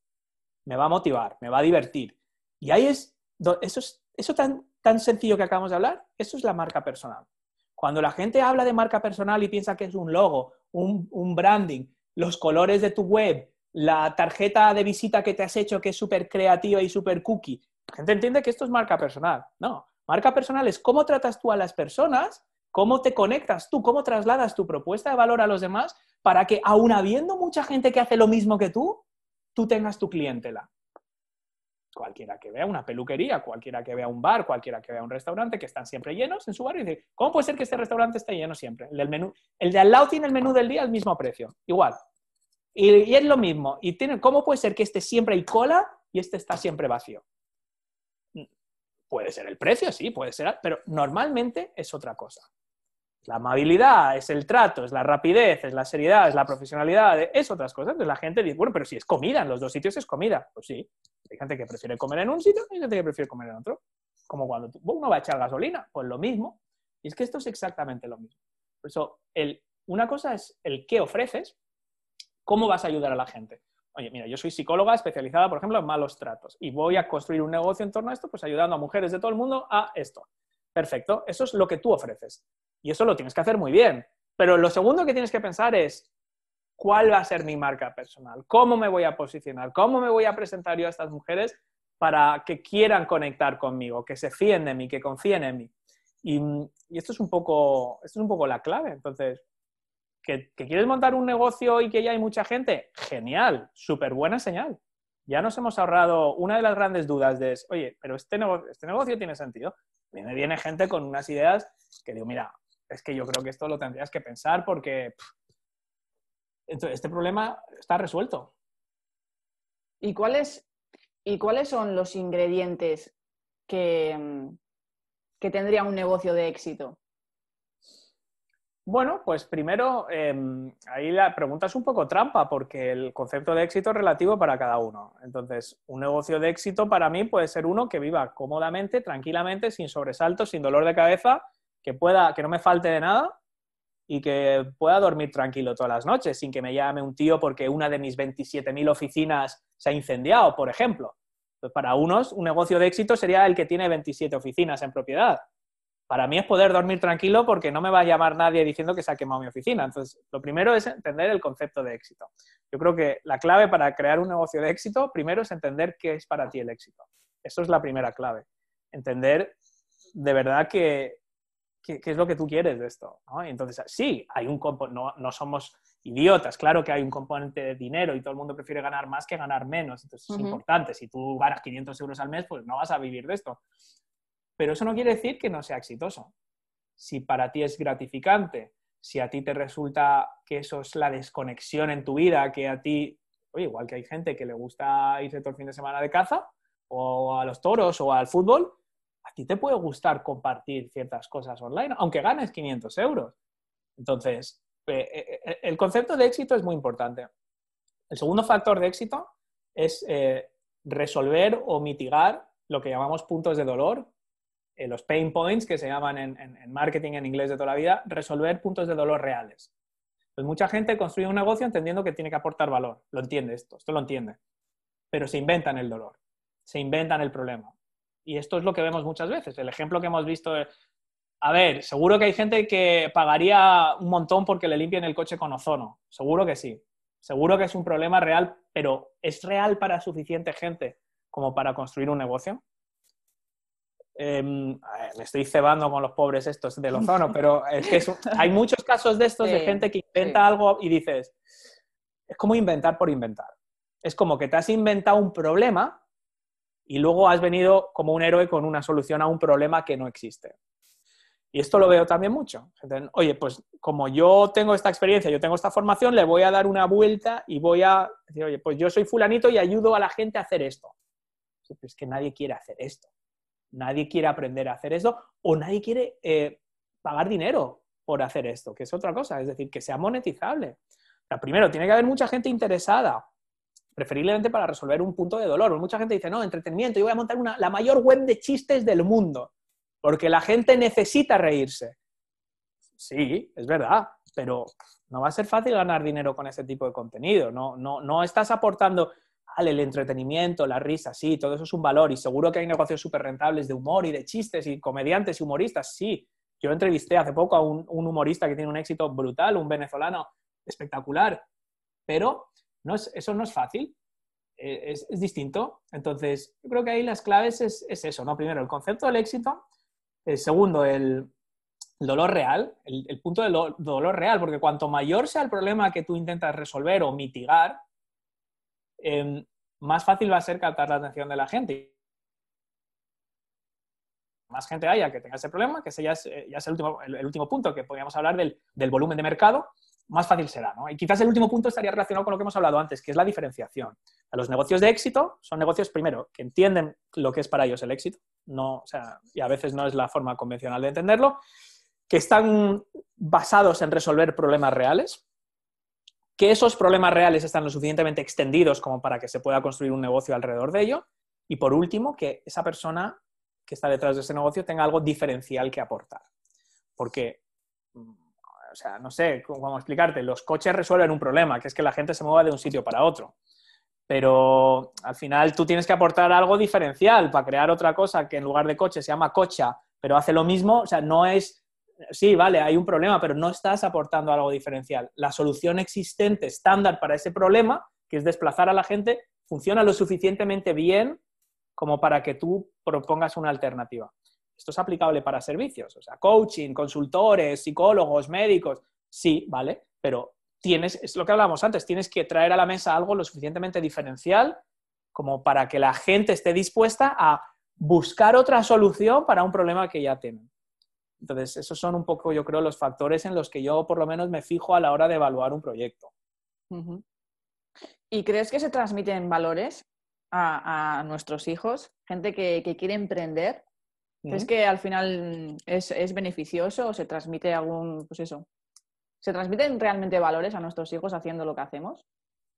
me va a motivar, me va a divertir. Y ahí es, eso, es, eso tan, tan sencillo que acabamos de hablar, eso es la marca personal. Cuando la gente habla de marca personal y piensa que es un logo, un, un branding, los colores de tu web, la tarjeta de visita que te has hecho que es súper creativa y súper cookie. La gente entiende que esto es marca personal. No, marca personal es cómo tratas tú a las personas, cómo te conectas tú, cómo trasladas tu propuesta de valor a los demás para que, aun habiendo mucha gente que hace lo mismo que tú, tú tengas tu clientela. Cualquiera que vea una peluquería, cualquiera que vea un bar, cualquiera que vea un restaurante que están siempre llenos en su barrio y dice, ¿cómo puede ser que este restaurante esté lleno siempre? El, menú, el de al lado tiene el menú del día al mismo precio, igual. Y, es lo mismo. Y tiene, ¿Cómo puede ser que este siempre hay cola y este está siempre vacío? Puede ser el precio, sí, puede ser, pero normalmente es otra cosa. La amabilidad, es el trato, es la rapidez, es la seriedad, es la profesionalidad, es otras cosas. Entonces la gente dice, bueno, pero si es comida, en los dos sitios es comida. Pues sí, hay gente que prefiere comer en un sitio y hay gente que prefiere comer en otro. Como cuando uno va a echar gasolina, pues lo mismo. Y es que esto es exactamente lo mismo. Por eso, el, una cosa es el qué ofreces ¿Cómo vas a ayudar a la gente? Oye, mira, yo soy psicóloga especializada, por ejemplo, en malos tratos y voy a construir un negocio en torno a esto, pues ayudando a mujeres de todo el mundo a esto. Perfecto, eso es lo que tú ofreces. Y eso lo tienes que hacer muy bien. Pero lo segundo que tienes que pensar es, ¿cuál va a ser mi marca personal? ¿Cómo me voy a posicionar? ¿Cómo me voy a presentar yo a estas mujeres para que quieran conectar conmigo, que se fíen de mí, que confíen en mí? Y, esto, es un poco, esto es un poco la clave. Entonces, ¿Que, quieres montar un negocio y que ya hay mucha gente? Genial, súper buena señal. ya nos hemos ahorrado una de las grandes dudas de, oye, pero este, este negocio tiene sentido. Me viene gente con unas ideas que digo, mira, es que yo creo que esto lo tendrías que pensar porque este problema está resuelto. ¿Y cuáles, ¿Y cuáles son los ingredientes que, que tendría un negocio de éxito? Bueno, pues primero, em, ahí la pregunta es un poco trampa porque el concepto de éxito es relativo para cada uno. Entonces, un negocio de éxito para mí puede ser uno que viva cómodamente, tranquilamente, sin sobresaltos, sin dolor de cabeza, que pueda, que no me falte de nada y que pueda dormir tranquilo todas las noches sin que me llame un tío porque una de mis 27.000 oficinas se ha incendiado, por ejemplo. Para unos, un negocio de éxito sería el que tiene 27 oficinas en propiedad para mí es poder dormir tranquilo porque no me va a llamar nadie diciendo que se ha quemado mi oficina. Entonces, lo primero es entender el concepto de éxito. Yo creo que la clave para crear un negocio de éxito, primero es entender qué es para ti el éxito. Eso es la primera clave. Entender de verdad qué, es lo que tú quieres de esto. entonces, sí, hay un no, no somos idiotas. Claro que hay un componente de dinero y todo el mundo prefiere ganar más que ganar menos. Entonces, es importante. Si tú ganas 500 euros al mes, pues no vas a vivir de esto. Pero eso no quiere decir que no sea exitoso. Si para ti es gratificante, si a ti te resulta que eso es la desconexión en tu vida, que a ti, oye, igual que hay gente que le gusta irse todo el fin de semana de caza, o a los toros, o al fútbol, a ti te puede gustar compartir ciertas cosas online, aunque ganes 500 euros. Entonces, eh, eh, eh, el concepto de éxito es muy importante. El segundo factor de éxito es resolver o mitigar lo que llamamos puntos de dolor eh, los pain points, que se llaman en, marketing en inglés de toda la vida, resolver puntos de dolor reales. Pues mucha gente construye un negocio entendiendo que tiene que aportar valor. Lo entiende esto, esto lo entiende. Pero se inventan el dolor, se inventan el problema. Y esto es lo que vemos muchas veces. El ejemplo que hemos visto es, a ver, seguro que hay gente que pagaría un montón porque le limpien el coche con ozono. Seguro que sí. Seguro que es un problema real, pero ¿es real para suficiente gente como para construir un negocio? Em, me estoy cebando con los pobres estos del ozono, pero es que hay muchos casos de estos de gente que inventa algo y dices, es como inventar por inventar. Es como que te has inventado un problema y luego has venido como un héroe con una solución a un problema que no existe. Y esto lo veo también mucho. Oye, pues como yo tengo esta experiencia, yo tengo esta formación, le voy a dar una vuelta y voy a decir, oye, pues yo soy fulanito y ayudo a la gente a hacer esto. Es que nadie quiere hacer esto. Nadie quiere aprender a hacer eso o nadie quiere eh, pagar dinero por hacer esto, que es otra cosa, es decir, que sea monetizable. primero, tiene que haber mucha gente interesada, preferiblemente para resolver un punto de dolor. Mucha gente dice, no, entretenimiento, yo voy a montar la mayor web de chistes del mundo, porque la gente necesita reírse. Sí, es verdad, pero no va a ser fácil ganar dinero con ese tipo de contenido. No, no, no estás aportando el entretenimiento, la risa, sí, todo eso es un valor y seguro que hay negocios súper rentables de humor y de chistes y comediantes y humoristas, sí. Yo entrevisté hace poco a un, humorista que tiene un éxito brutal, un venezolano espectacular, pero no es, eso no es fácil, e, es, distinto. Entonces, yo creo que ahí las claves es, eso, ¿no? Primero, el concepto del éxito, el segundo, el, dolor real, el, punto del dolor real, porque cuanto mayor sea el problema que tú intentas resolver o mitigar, Em, más fácil va a ser captar la atención de la gente. Más gente haya que tenga ese problema, que ese ya es, eh, el, último, punto, que podríamos hablar del, volumen de mercado, más fácil será. Y quizás el último punto estaría relacionado con lo que hemos hablado antes, que es la diferenciación. los negocios de éxito son negocios, primero, que entienden lo que es para ellos el éxito, no, y a veces no es la forma convencional de entenderlo, que están basados en resolver problemas reales, que esos problemas reales están lo suficientemente extendidos como para que se pueda construir un negocio alrededor de ello. Y por último, que esa persona que está detrás de ese negocio tenga algo diferencial que aportar. Porque, mm, o sea, no sé cómo explicarte, los coches resuelven un problema, que es que la gente se mueva de un sitio para otro. Pero al final tú tienes que aportar algo diferencial para crear otra cosa que en lugar de coche se llama cocha, pero hace lo mismo. O sea, no es sí, vale, hay un problema, pero no estás aportando algo diferencial. La solución existente estándar para ese problema, que es desplazar a la gente, funciona lo suficientemente bien como para que tú propongas una alternativa. Esto es aplicable para servicios, o sea, coaching, consultores, psicólogos, médicos, sí, vale, pero tienes, es lo que hablábamos antes, tienes que traer a la mesa algo lo suficientemente diferencial como para que la gente esté dispuesta a buscar otra solución para un problema que ya tienen. Entonces, esos son un poco, yo creo, los factores en los que yo por lo menos me fijo a la hora de evaluar un proyecto. ¿Y crees que se transmiten valores a, nuestros hijos? Gente que, quiere emprender. ¿Crees que al final es, es, beneficioso o se transmite algún, pues eso, ¿se transmiten realmente valores a nuestros hijos haciendo lo que hacemos?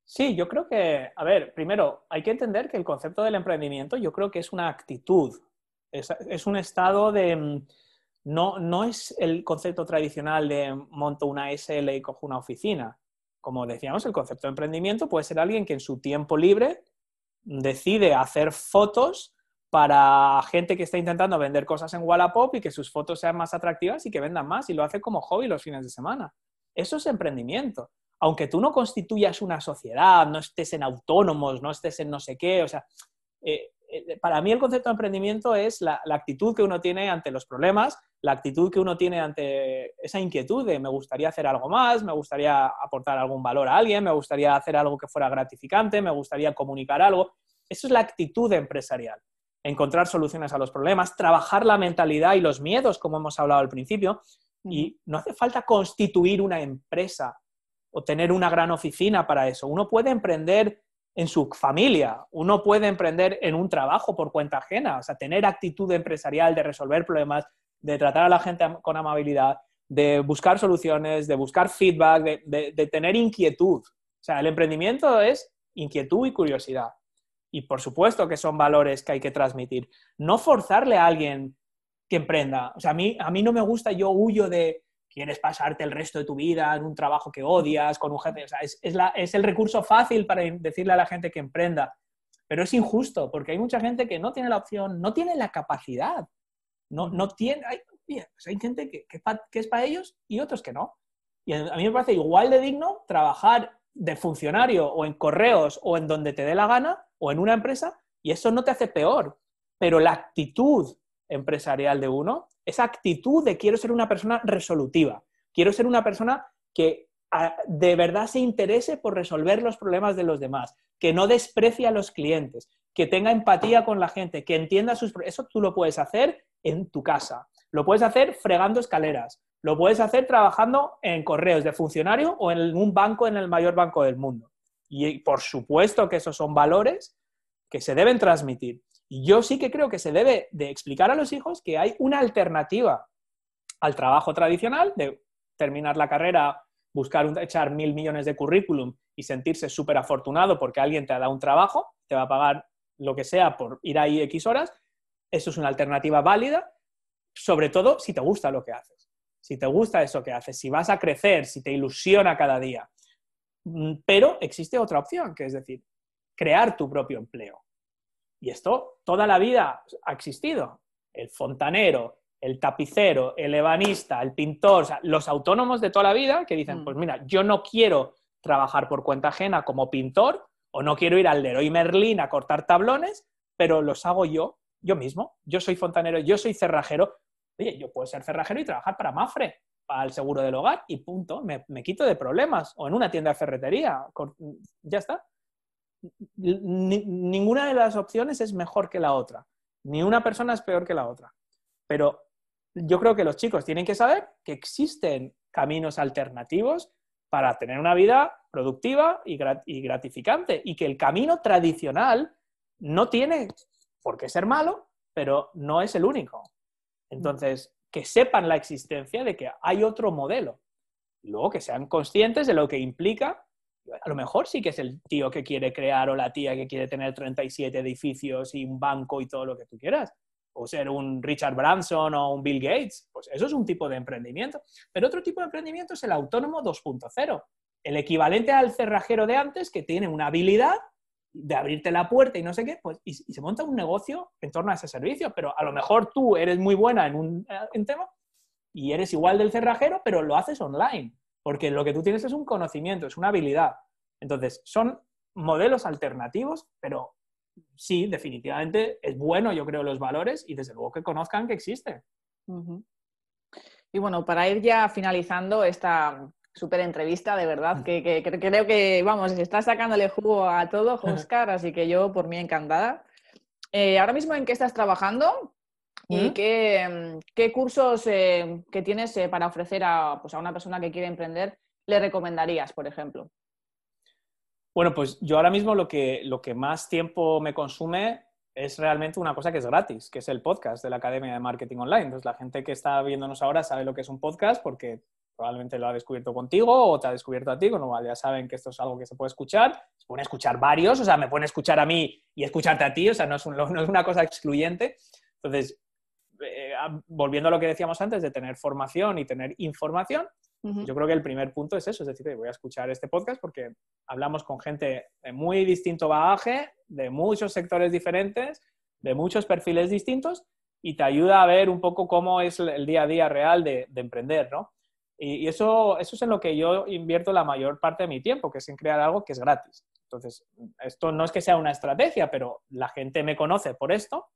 Sí, yo creo que, a ver, primero, hay que entender que el concepto del emprendimiento yo creo que es una actitud, es, un estado de... No, no es el concepto tradicional de monto una SL y cojo una oficina. Como decíamos, el concepto de emprendimiento puede ser alguien que en su tiempo libre decide hacer fotos para gente que está intentando vender cosas en Wallapop y que sus fotos sean más atractivas y que vendan más y lo hace como hobby los fines de semana. Eso es emprendimiento aunque tú no constituyas una sociedad, no estés en autónomos, no estés en no sé qué, o sea, eh, eh, para mí el concepto de emprendimiento es la, actitud que uno tiene ante los problemas, la actitud que uno tiene ante esa inquietud de me gustaría hacer algo más, me gustaría aportar algún valor a alguien, me gustaría hacer algo que fuera gratificante, me gustaría comunicar algo. Eso es la actitud empresarial. Encontrar soluciones a los problemas, trabajar la mentalidad y los miedos, como hemos hablado al principio. Y no hace falta constituir una empresa o tener una gran oficina para eso. Uno puede emprender en su familia, uno puede emprender en un trabajo por cuenta ajena, o sea, tener actitud empresarial de resolver problemas, de tratar a la gente con amabilidad, de buscar soluciones, de buscar feedback, de, tener inquietud. O sea, el emprendimiento es inquietud y curiosidad. Y por supuesto que son valores que hay que transmitir. No forzarle a alguien que emprenda. O sea, a mí, a mí no me gusta, yo huyo de, quieres pasarte el resto de tu vida en un trabajo que odias, con un. O sea, es, es, el recurso fácil para decirle a la gente que emprenda. Pero es injusto, porque hay mucha gente que no tiene la opción, no tiene la capacidad. No, no tiene, hay, pues hay gente que, que, es para ellos y otros que no. Y a mí me parece igual de digno trabajar de funcionario o en correos o en donde te dé la gana o en una empresa y eso no te hace peor. Pero la actitud empresarial de uno esa actitud de quiero ser una persona resolutiva, quiero ser una persona que de verdad se interese por resolver los problemas de los demás, que no desprecie a los clientes, que tenga empatía con la gente, que entienda sus... Eso tú lo puedes hacer en tu casa, lo puedes hacer fregando escaleras, lo puedes hacer trabajando en correos de funcionario o en un banco, en el mayor banco del mundo. Y por supuesto que esos son valores que se deben transmitir. Y yo sí que creo que se debe de explicar a los hijos que hay una alternativa al trabajo tradicional de terminar la carrera, buscar echar mil millones de currículum y sentirse súper afortunado porque alguien te ha dado un trabajo, te va a pagar lo que sea por ir ahí X horas. Eso es una alternativa válida, sobre todo si te gusta lo que haces. Si te gusta eso que haces, si vas a crecer, si te ilusiona cada día. Mm, pero existe otra opción, que es decir, crear tu propio empleo. Y esto toda la vida ha existido. El fontanero, el tapicero, el ebanista, el pintor, los autónomos de toda la vida que dicen, mm. pues mira, yo no quiero trabajar por cuenta ajena como pintor o no quiero ir al Leroy Merlin a cortar tablones, pero los hago yo, yo mismo. Yo soy fontanero, yo soy cerrajero. Oye, yo puedo ser cerrajero y trabajar para Mafre, para el seguro del hogar y punto, me, me quito de problemas. O en una tienda de ferretería, ya está ninguna de las opciones es mejor que la otra. Ni una persona es peor que la otra. Pero yo creo que los chicos tienen que saber que existen caminos alternativos para tener una vida productiva y, gratificante y que el camino tradicional no tiene por qué ser malo, pero no es el único. Entonces, que sepan la existencia de que hay otro modelo. Luego, que sean conscientes de lo que implica a lo mejor sí que es el tío que quiere crear o la tía que quiere tener 37 edificios y un banco y todo lo que tú quieras. O ser un Richard Branson o un Bill Gates. Pues eso es un tipo de emprendimiento. Pero otro tipo de emprendimiento es el autónomo 2.0. El equivalente al cerrajero de antes que tiene una habilidad de abrirte la puerta y no sé qué, pues, y, se monta un negocio en torno a ese servicio. Pero a lo mejor tú eres muy buena en un en tema y eres igual del cerrajero, pero lo haces online porque lo que tú tienes es un conocimiento, es una habilidad. Entonces, son modelos alternativos, pero sí, definitivamente es bueno, yo creo, los valores y desde luego que conozcan que existe. Y bueno, para ir ya finalizando esta, súper entrevista, de verdad, que, creo que, vamos, está sacándole jugo a todo, Oscar, así que yo por mí encantada. Eh, ahora mismo, ¿en qué estás trabajando? ¿Y ¿Mm? qué, cursos eh, que tienes eh, para ofrecer a, pues, a una persona que quiere emprender le recomendarías, por ejemplo? Bueno, pues yo ahora mismo lo que, lo que más tiempo me consume es realmente una cosa que es gratis, que es el podcast de la Academia de Marketing Online. Entonces, la gente que está viéndonos ahora sabe lo que es un podcast porque probablemente lo ha descubierto contigo o te ha descubierto a ti, con lo cual ya saben que esto es algo que se puede escuchar. Se pueden escuchar varios, o sea, me pueden escuchar a mí y escucharte a ti, o sea, no es, no es una cosa excluyente. Entonces, eh, volviendo a lo que decíamos antes de tener formación y tener información, yo creo que el primer punto es eso, es decir, voy a escuchar este podcast porque hablamos con gente de muy distinto bagaje, de muchos sectores diferentes, de muchos perfiles distintos y te ayuda a ver un poco cómo es el día a día real de, emprender, ¿no? Y, eso, eso es en lo que yo invierto la mayor parte de mi tiempo, que es en crear algo que es gratis. Entonces, esto no es que sea una estrategia, pero la gente me conoce por esto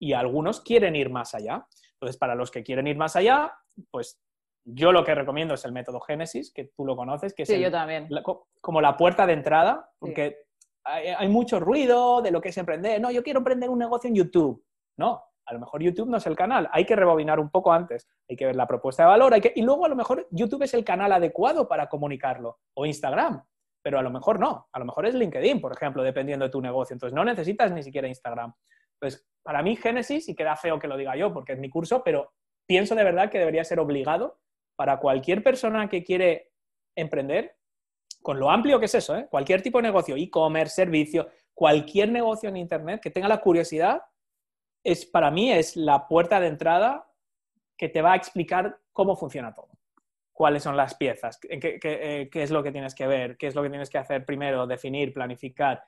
y algunos quieren ir más allá. Entonces, para los que quieren ir más allá, pues yo lo que recomiendo es el método Génesis, que tú lo conoces, que es yo también. como la puerta de entrada, porque hay, mucho ruido de lo que es emprender. No, yo quiero emprender un negocio en YouTube. No, a lo mejor YouTube no es el canal. Hay que rebobinar un poco antes. Hay que ver la propuesta de valor. Hay que... Y luego a lo mejor YouTube es el canal adecuado para comunicarlo. O Instagram. Pero a lo mejor no. A lo mejor es LinkedIn, por ejemplo, dependiendo de tu negocio. Entonces no necesitas ni siquiera Instagram. Pues para mí Génesis, y queda feo que lo diga yo porque es mi curso, pero pienso de verdad que debería ser obligado para cualquier persona que quiere emprender, con lo amplio que es eso, ¿eh? cualquier tipo de negocio, e-commerce, servicio, cualquier negocio en Internet que tenga la curiosidad, es, para mí es la puerta de entrada que te va a explicar cómo funciona todo. Cuáles son las piezas, qué, qué eh, es lo que tienes que ver, qué es lo que tienes que hacer primero, definir, planificar.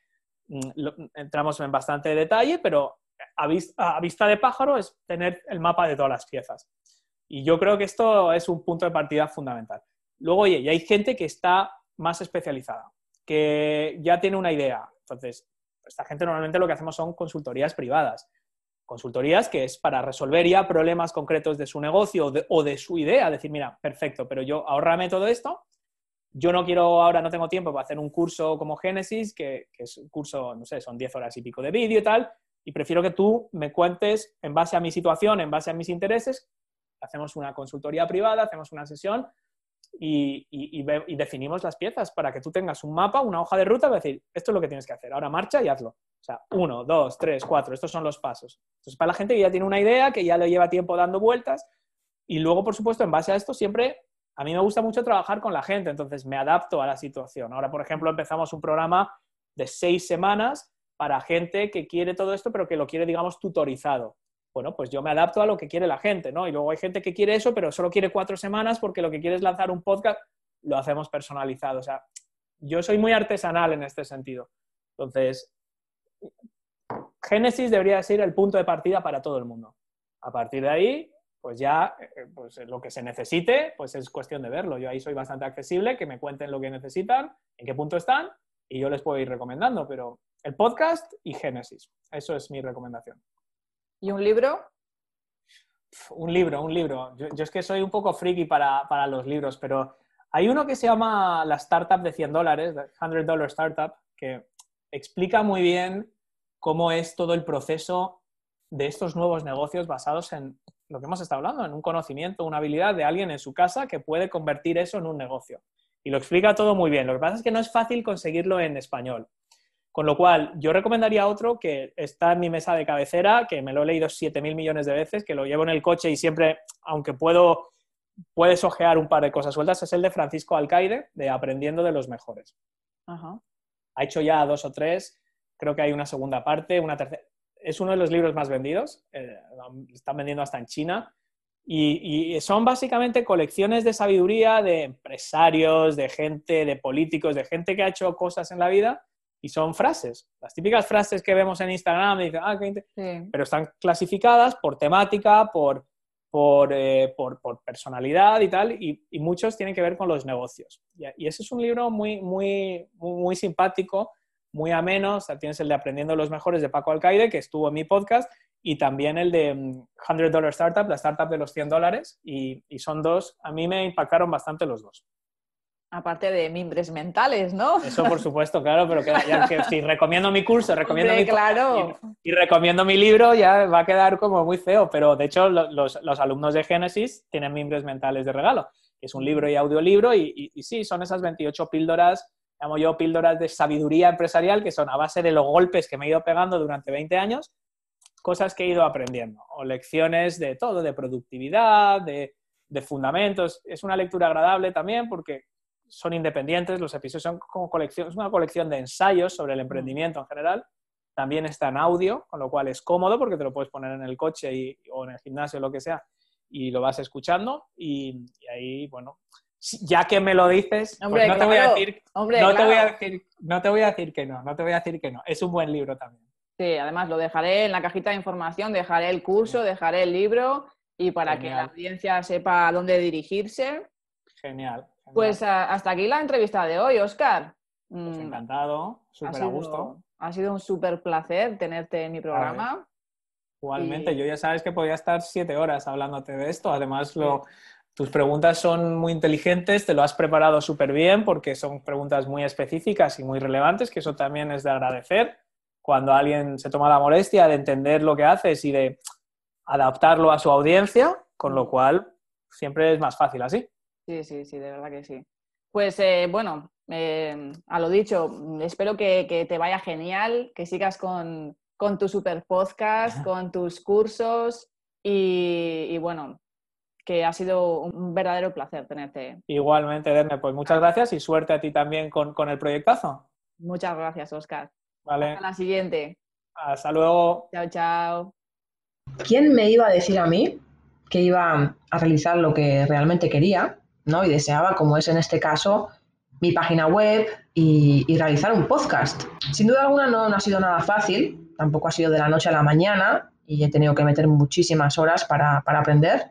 Mm, entramos en bastante detalle, pero a vista, de pájaro es tener el mapa de todas las piezas. Y yo creo que esto es un punto de partida fundamental. Luego, oye, y hay gente que está más especializada, que ya tiene una idea. Entonces, esta gente normalmente lo que hacemos son consultorías privadas. Consultorías que es para resolver ya problemas concretos de su negocio o de, su idea. Decir, mira, perfecto, pero yo ahorrame todo esto. Yo no quiero, ahora no tengo tiempo para hacer un curso como Génesis, que, que es un curso, no sé, son 10 horas y pico de vídeo y tal y prefiero que tú me cuentes en base a mi situación, en base a mis intereses, hacemos una consultoría privada, hacemos una sesión y, definimos las piezas para que tú tengas un mapa, una hoja de ruta, y decir, esto es lo que tienes que hacer, ahora marcha y hazlo. O sea, uno, dos, tres, cuatro, estos son los pasos. Entonces, para la gente que ya tiene una idea, que ya le lleva tiempo dando vueltas, y luego, por supuesto, en base a esto, siempre a mí me gusta mucho trabajar con la gente, entonces me adapto a la situación. Ahora, por ejemplo, empezamos un programa de seis semanas para gente que quiere todo esto, pero que lo quiere, digamos, tutorizado. Bueno, pues yo me adapto a lo que quiere la gente, ¿no? Y luego hay gente que quiere eso, pero solo quiere cuatro semanas porque lo que quiere es lanzar un podcast, lo hacemos personalizado. O sea, yo soy muy artesanal en este sentido. Entonces, Génesis debería ser el punto de partida para todo el mundo. A partir de ahí, pues ya eh, pues lo que se necesite, pues es cuestión de verlo. Yo ahí soy bastante accesible, que me cuenten lo que necesitan, en qué punto están, y yo les puedo ir recomendando, pero el podcast y Génesis. Eso es mi recomendación. ¿Y un libro? Un libro, un libro. Yo, es que soy un poco friki para, los libros, pero hay uno que se llama La Startup de 100 dólares, 100 Dollar Startup, que explica muy bien cómo es todo el proceso de estos nuevos negocios basados en lo que hemos estado hablando, en un conocimiento, una habilidad de alguien en su casa que puede convertir eso en un negocio. Y lo explica todo muy bien. Lo que pasa es que no es fácil conseguirlo en español. Con lo cual, yo recomendaría otro que está en mi mesa de cabecera, que me lo he leído 7.000 millones de veces, que lo llevo en el coche y siempre, aunque puedo, puedes ojear un par de cosas sueltas, es el de Francisco Alcaide, de Aprendiendo de los Mejores. Ha hecho ya dos o tres, creo que hay una segunda parte, una tercera. Es uno de los libros más vendidos, eh, están vendiendo hasta en China. y, son básicamente colecciones de sabiduría de empresarios, de gente, de políticos, de gente que ha hecho cosas en la vida y son frases, las típicas frases que vemos en Instagram, ah, pero están clasificadas por temática, por, por, eh, por, personalidad y tal, y, muchos tienen que ver con los negocios. Y, ese es un libro muy, muy, muy, simpático, muy ameno, o sea, tienes el de Aprendiendo los Mejores de Paco Alcaide, que estuvo en mi podcast, y también el de 100 mm, Dollar Startup, la startup de los 100 dólares, y, y son dos, a mí me impactaron bastante los dos. Aparte de mimbres mentales, ¿no? Eso por supuesto, claro, pero que, si recomiendo mi curso, recomiendo mi claro. y, recomiendo mi libro, ya va a quedar como muy feo. Pero de hecho, los, alumnos de Génesis tienen mimbres mentales de regalo. Es un libro y audiolibro, y, y sí, son esas 28 píldoras, llamo yo píldoras de sabiduría empresarial, que son a base de los golpes que me he ido pegando durante 20 años, cosas que he ido aprendiendo, o lecciones de todo, de productividad, de, de fundamentos. Es una lectura agradable también porque son independientes, los episodios son como colección, es una colección de ensayos sobre el mm. emprendimiento en general. También está en audio, con lo cual es cómodo porque te lo puedes poner en el coche y, o en el gimnasio, o lo que sea, y lo vas escuchando. Y, ahí, bueno, ya que me lo dices, pues no, te voy a decir, no, te voy a decir, no te voy a decir que no, no te voy a decir que no. Es un buen libro también. Sí, además lo dejaré en la cajita de información, dejaré el curso, dejaré el libro y para que la audiencia sepa a dónde dirigirse. Genial. Pues hasta aquí la entrevista de hoy, Oscar. Pues mm, encantado, súper a gusto. Ha sido un súper placer tenerte en mi programa. Igualmente, yo ya sabes que podía estar siete horas hablándote de esto. Además, tus preguntas son muy inteligentes, te lo has preparado súper bien porque son preguntas muy específicas y muy relevantes, que eso también es de agradecer. Cuando alguien se toma la molestia de entender lo que haces y de adaptarlo a su audiencia, con lo cual siempre es más fácil así. Sí, sí, sí, de verdad que sí. Pues eh, bueno, eh, a lo dicho, espero que, te vaya genial, que sigas con, tu super podcast, con tus cursos y, bueno, que ha sido un verdadero placer tenerte. Igualmente, Derne, pues muchas gracias y suerte a ti también con, con el proyectazo. Muchas gracias, Oscar. Vale. Hasta la siguiente. Hasta luego. Chao, chao. ¿Quién me iba a decir a mí que iba a realizar lo que realmente quería ¿no? y deseaba, como es en este caso, mi página web y, realizar un podcast? Sin duda alguna no, ha sido nada fácil, tampoco ha sido de la noche a la mañana y he tenido que meter muchísimas horas para, aprender.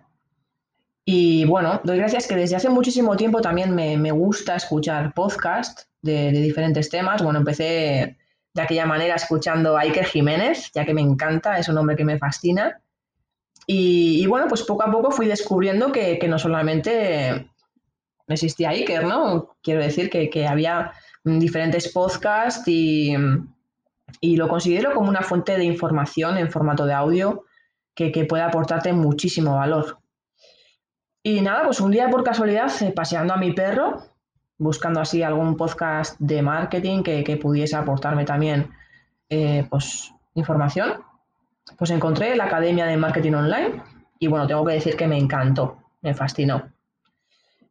Y bueno, doy gracias que desde hace muchísimo tiempo también me, gusta escuchar podcast de, de, diferentes temas. Bueno, empecé de aquella manera escuchando a Iker Jiménez, ya que me encanta, es un hombre que me fascina. Y, bueno, pues poco a poco fui descubriendo que, no solamente existía Iker, ¿no? Quiero decir que, había diferentes podcasts y, lo considero como una fuente de información en formato de audio que, puede aportarte muchísimo valor. Y nada, pues un día por casualidad, eh, paseando a mi perro, buscando así algún podcast de marketing que, pudiese aportarme también eh, pues, información, pues encontré la Academia de Marketing Online y bueno, tengo que decir que me encantó, me fascinó.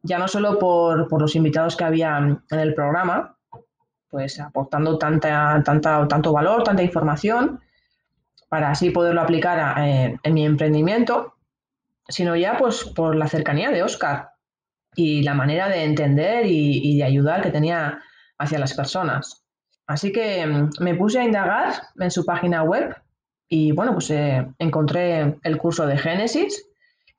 Ya no solo por, los invitados que había en el programa, pues aportando tanta, tanta, tanto valor, tanta información, para así poderlo aplicar eh, en mi emprendimiento, sino ya pues por la cercanía de Oscar, y la manera de entender y, de ayudar que tenía hacia las personas. Así que mm, me puse a indagar en su página web y bueno, pues eh, encontré el curso de Génesis,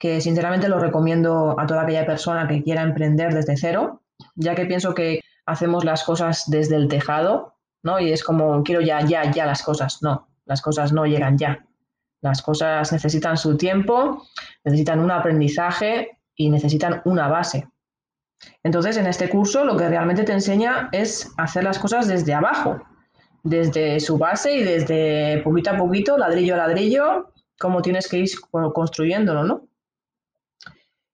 que sinceramente lo recomiendo a toda aquella persona que quiera emprender desde cero, ya que pienso que hacemos las cosas desde el tejado, ¿no? Y es como, quiero ya, ya, ya las cosas. No, las cosas no llegan ya. Las cosas necesitan su tiempo, necesitan un aprendizaje y necesitan una base. Entonces, en este curso lo que realmente te enseña es hacer las cosas desde abajo, desde su base y desde poquito a poquito, ladrillo a ladrillo, cómo tienes que ir construyéndolo, ¿no?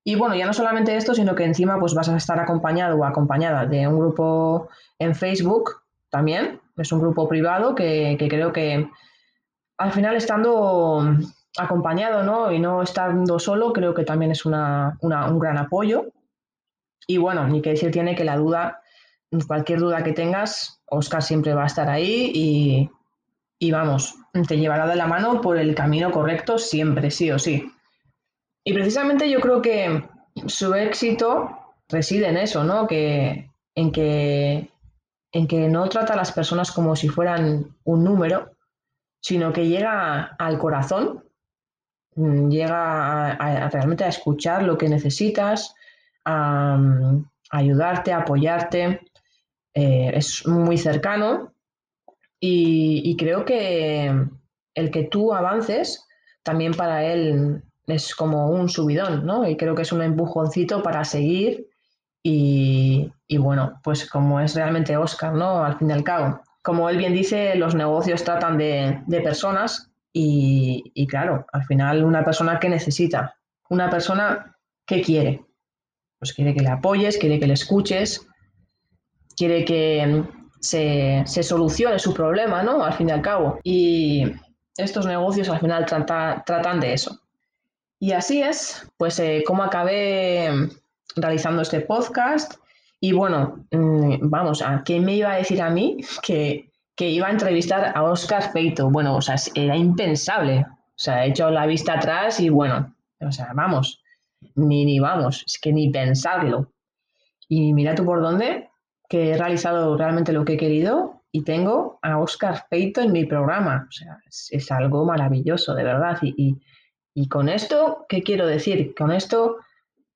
Y bueno, ya no solamente esto, sino que encima pues vas a estar acompañado o acompañada de un grupo en Facebook también. Es un grupo privado que, creo que al final estando acompañado ¿no? y no estando solo, creo que también es un gran apoyo. Y bueno, ni que decir tiene que la duda, cualquier duda que tengas, Oscar siempre va a estar ahí y, y vamos, te llevará de la mano por el camino correcto siempre, sí o sí. Y precisamente yo creo que su éxito reside en eso, ¿no? Que, en, que, en que no trata a las personas como si fueran un número, sino que llega al corazón, mm, llega a, realmente a escuchar lo que necesitas, a, ayudarte, a apoyarte. Eh, es muy cercano y, creo que el que tú avances también para él es como un subidón, ¿no? Y creo que es un empujoncito para seguir Y, bueno, pues como es realmente Oscar, ¿no? Al fin y al cabo. Como él bien dice, los negocios tratan de, personas y, y, claro, al final una persona que necesita, una persona que quiere. Pues quiere que le apoyes, quiere que le escuches, quiere que se, solucione su problema, ¿no? Al fin y al cabo. Y estos negocios al final tratan de eso. Y así es, pues eh, como acabé realizando este podcast. Y bueno, mm, vamos, ¿a qué me iba a decir a mí que, que iba a entrevistar a Oscar Feito? Bueno, o sea, era impensable. O sea, he hecho la vista atrás y bueno, o sea, vamos, ni, ni vamos, es que ni pensarlo. Y mira tú por dónde, que he realizado realmente lo que he querido y tengo a Oscar Feito en mi programa. O sea, es, algo maravilloso, de verdad. Y, con esto, ¿qué quiero decir? Con esto,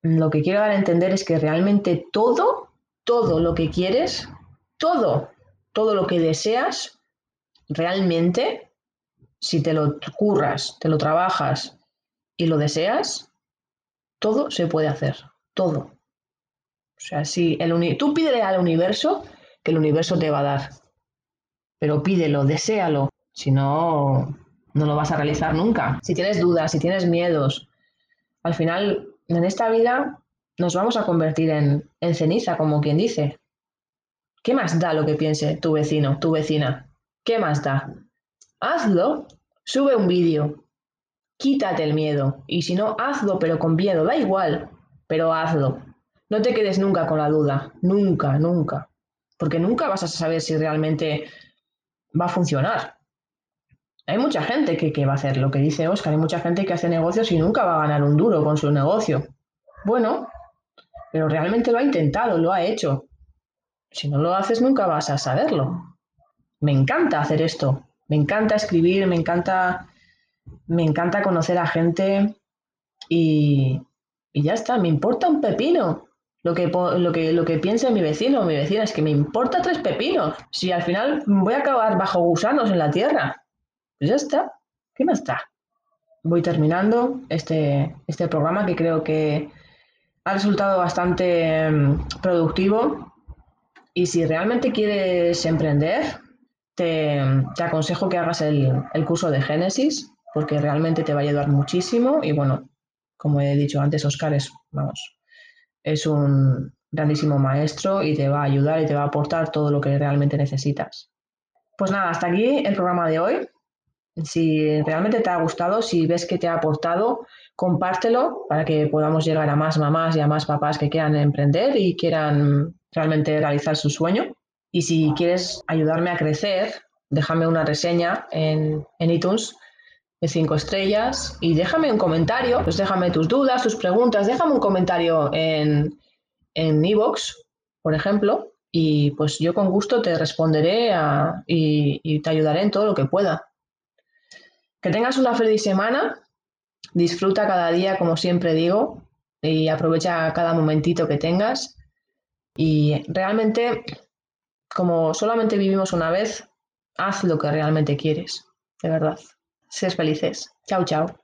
lo que quiero dar a entender es que realmente todo, todo lo que quieres, todo, todo lo que deseas, realmente, si te lo curras, te lo trabajas y lo deseas, todo se puede hacer, todo. O sea, si el tú pídele al universo que el universo te va a dar. Pero pídelo, deséalo. Si no, no lo vas a realizar nunca. Si tienes dudas, si tienes miedos, al final en esta vida nos vamos a convertir en, en ceniza, como quien dice. ¿Qué más da lo que piense tu vecino, tu vecina? ¿Qué más da? Hazlo, sube un vídeo, quítate el miedo. Y si no, hazlo, pero con miedo, da igual, pero hazlo. No te quedes nunca con la duda, nunca, nunca, porque nunca vas a saber si realmente va a funcionar. Hay mucha gente que, va a hacer lo que dice Oscar, hay mucha gente que hace negocios y nunca va a ganar un duro con su negocio. Bueno, pero realmente lo ha intentado, lo ha hecho. Si no lo haces, nunca vas a saberlo. Me encanta hacer esto, me encanta escribir, me encanta, me encanta conocer a gente y, y ya está, me importa un pepino lo que, lo que, lo que piense mi vecino o mi vecina es que me importa tres pepinos. Si al final voy a acabar bajo gusanos en la tierra, pues ya está. ¿Qué más está? Voy terminando este, este programa que creo que ha resultado bastante mm, productivo. Y si realmente quieres emprender, te, te aconsejo que hagas el, el curso de Génesis, porque realmente te va a ayudar muchísimo. Y bueno, como he dicho antes, Oscar es, vamos, es un grandísimo maestro y te va a ayudar y te va a aportar todo lo que realmente necesitas. Pues nada, hasta aquí el programa de hoy. Si realmente te ha gustado, si ves que te ha aportado, compártelo para que podamos llegar a más mamás y a más papás que quieran emprender y quieran realmente realizar su sueño. Y si quieres ayudarme a crecer, déjame una reseña en, en iTunes de cinco estrellas y déjame un comentario, pues déjame tus dudas, tus preguntas, déjame un comentario en en Evox, por ejemplo, y pues yo con gusto te responderé y te ayudaré en todo lo que pueda. Que tengas una feliz semana, disfruta cada día, como siempre digo, y aprovecha cada momentito que tengas. Y realmente, como solamente vivimos una vez, haz lo que realmente quieres, de verdad. Seas felices. Chao, chao.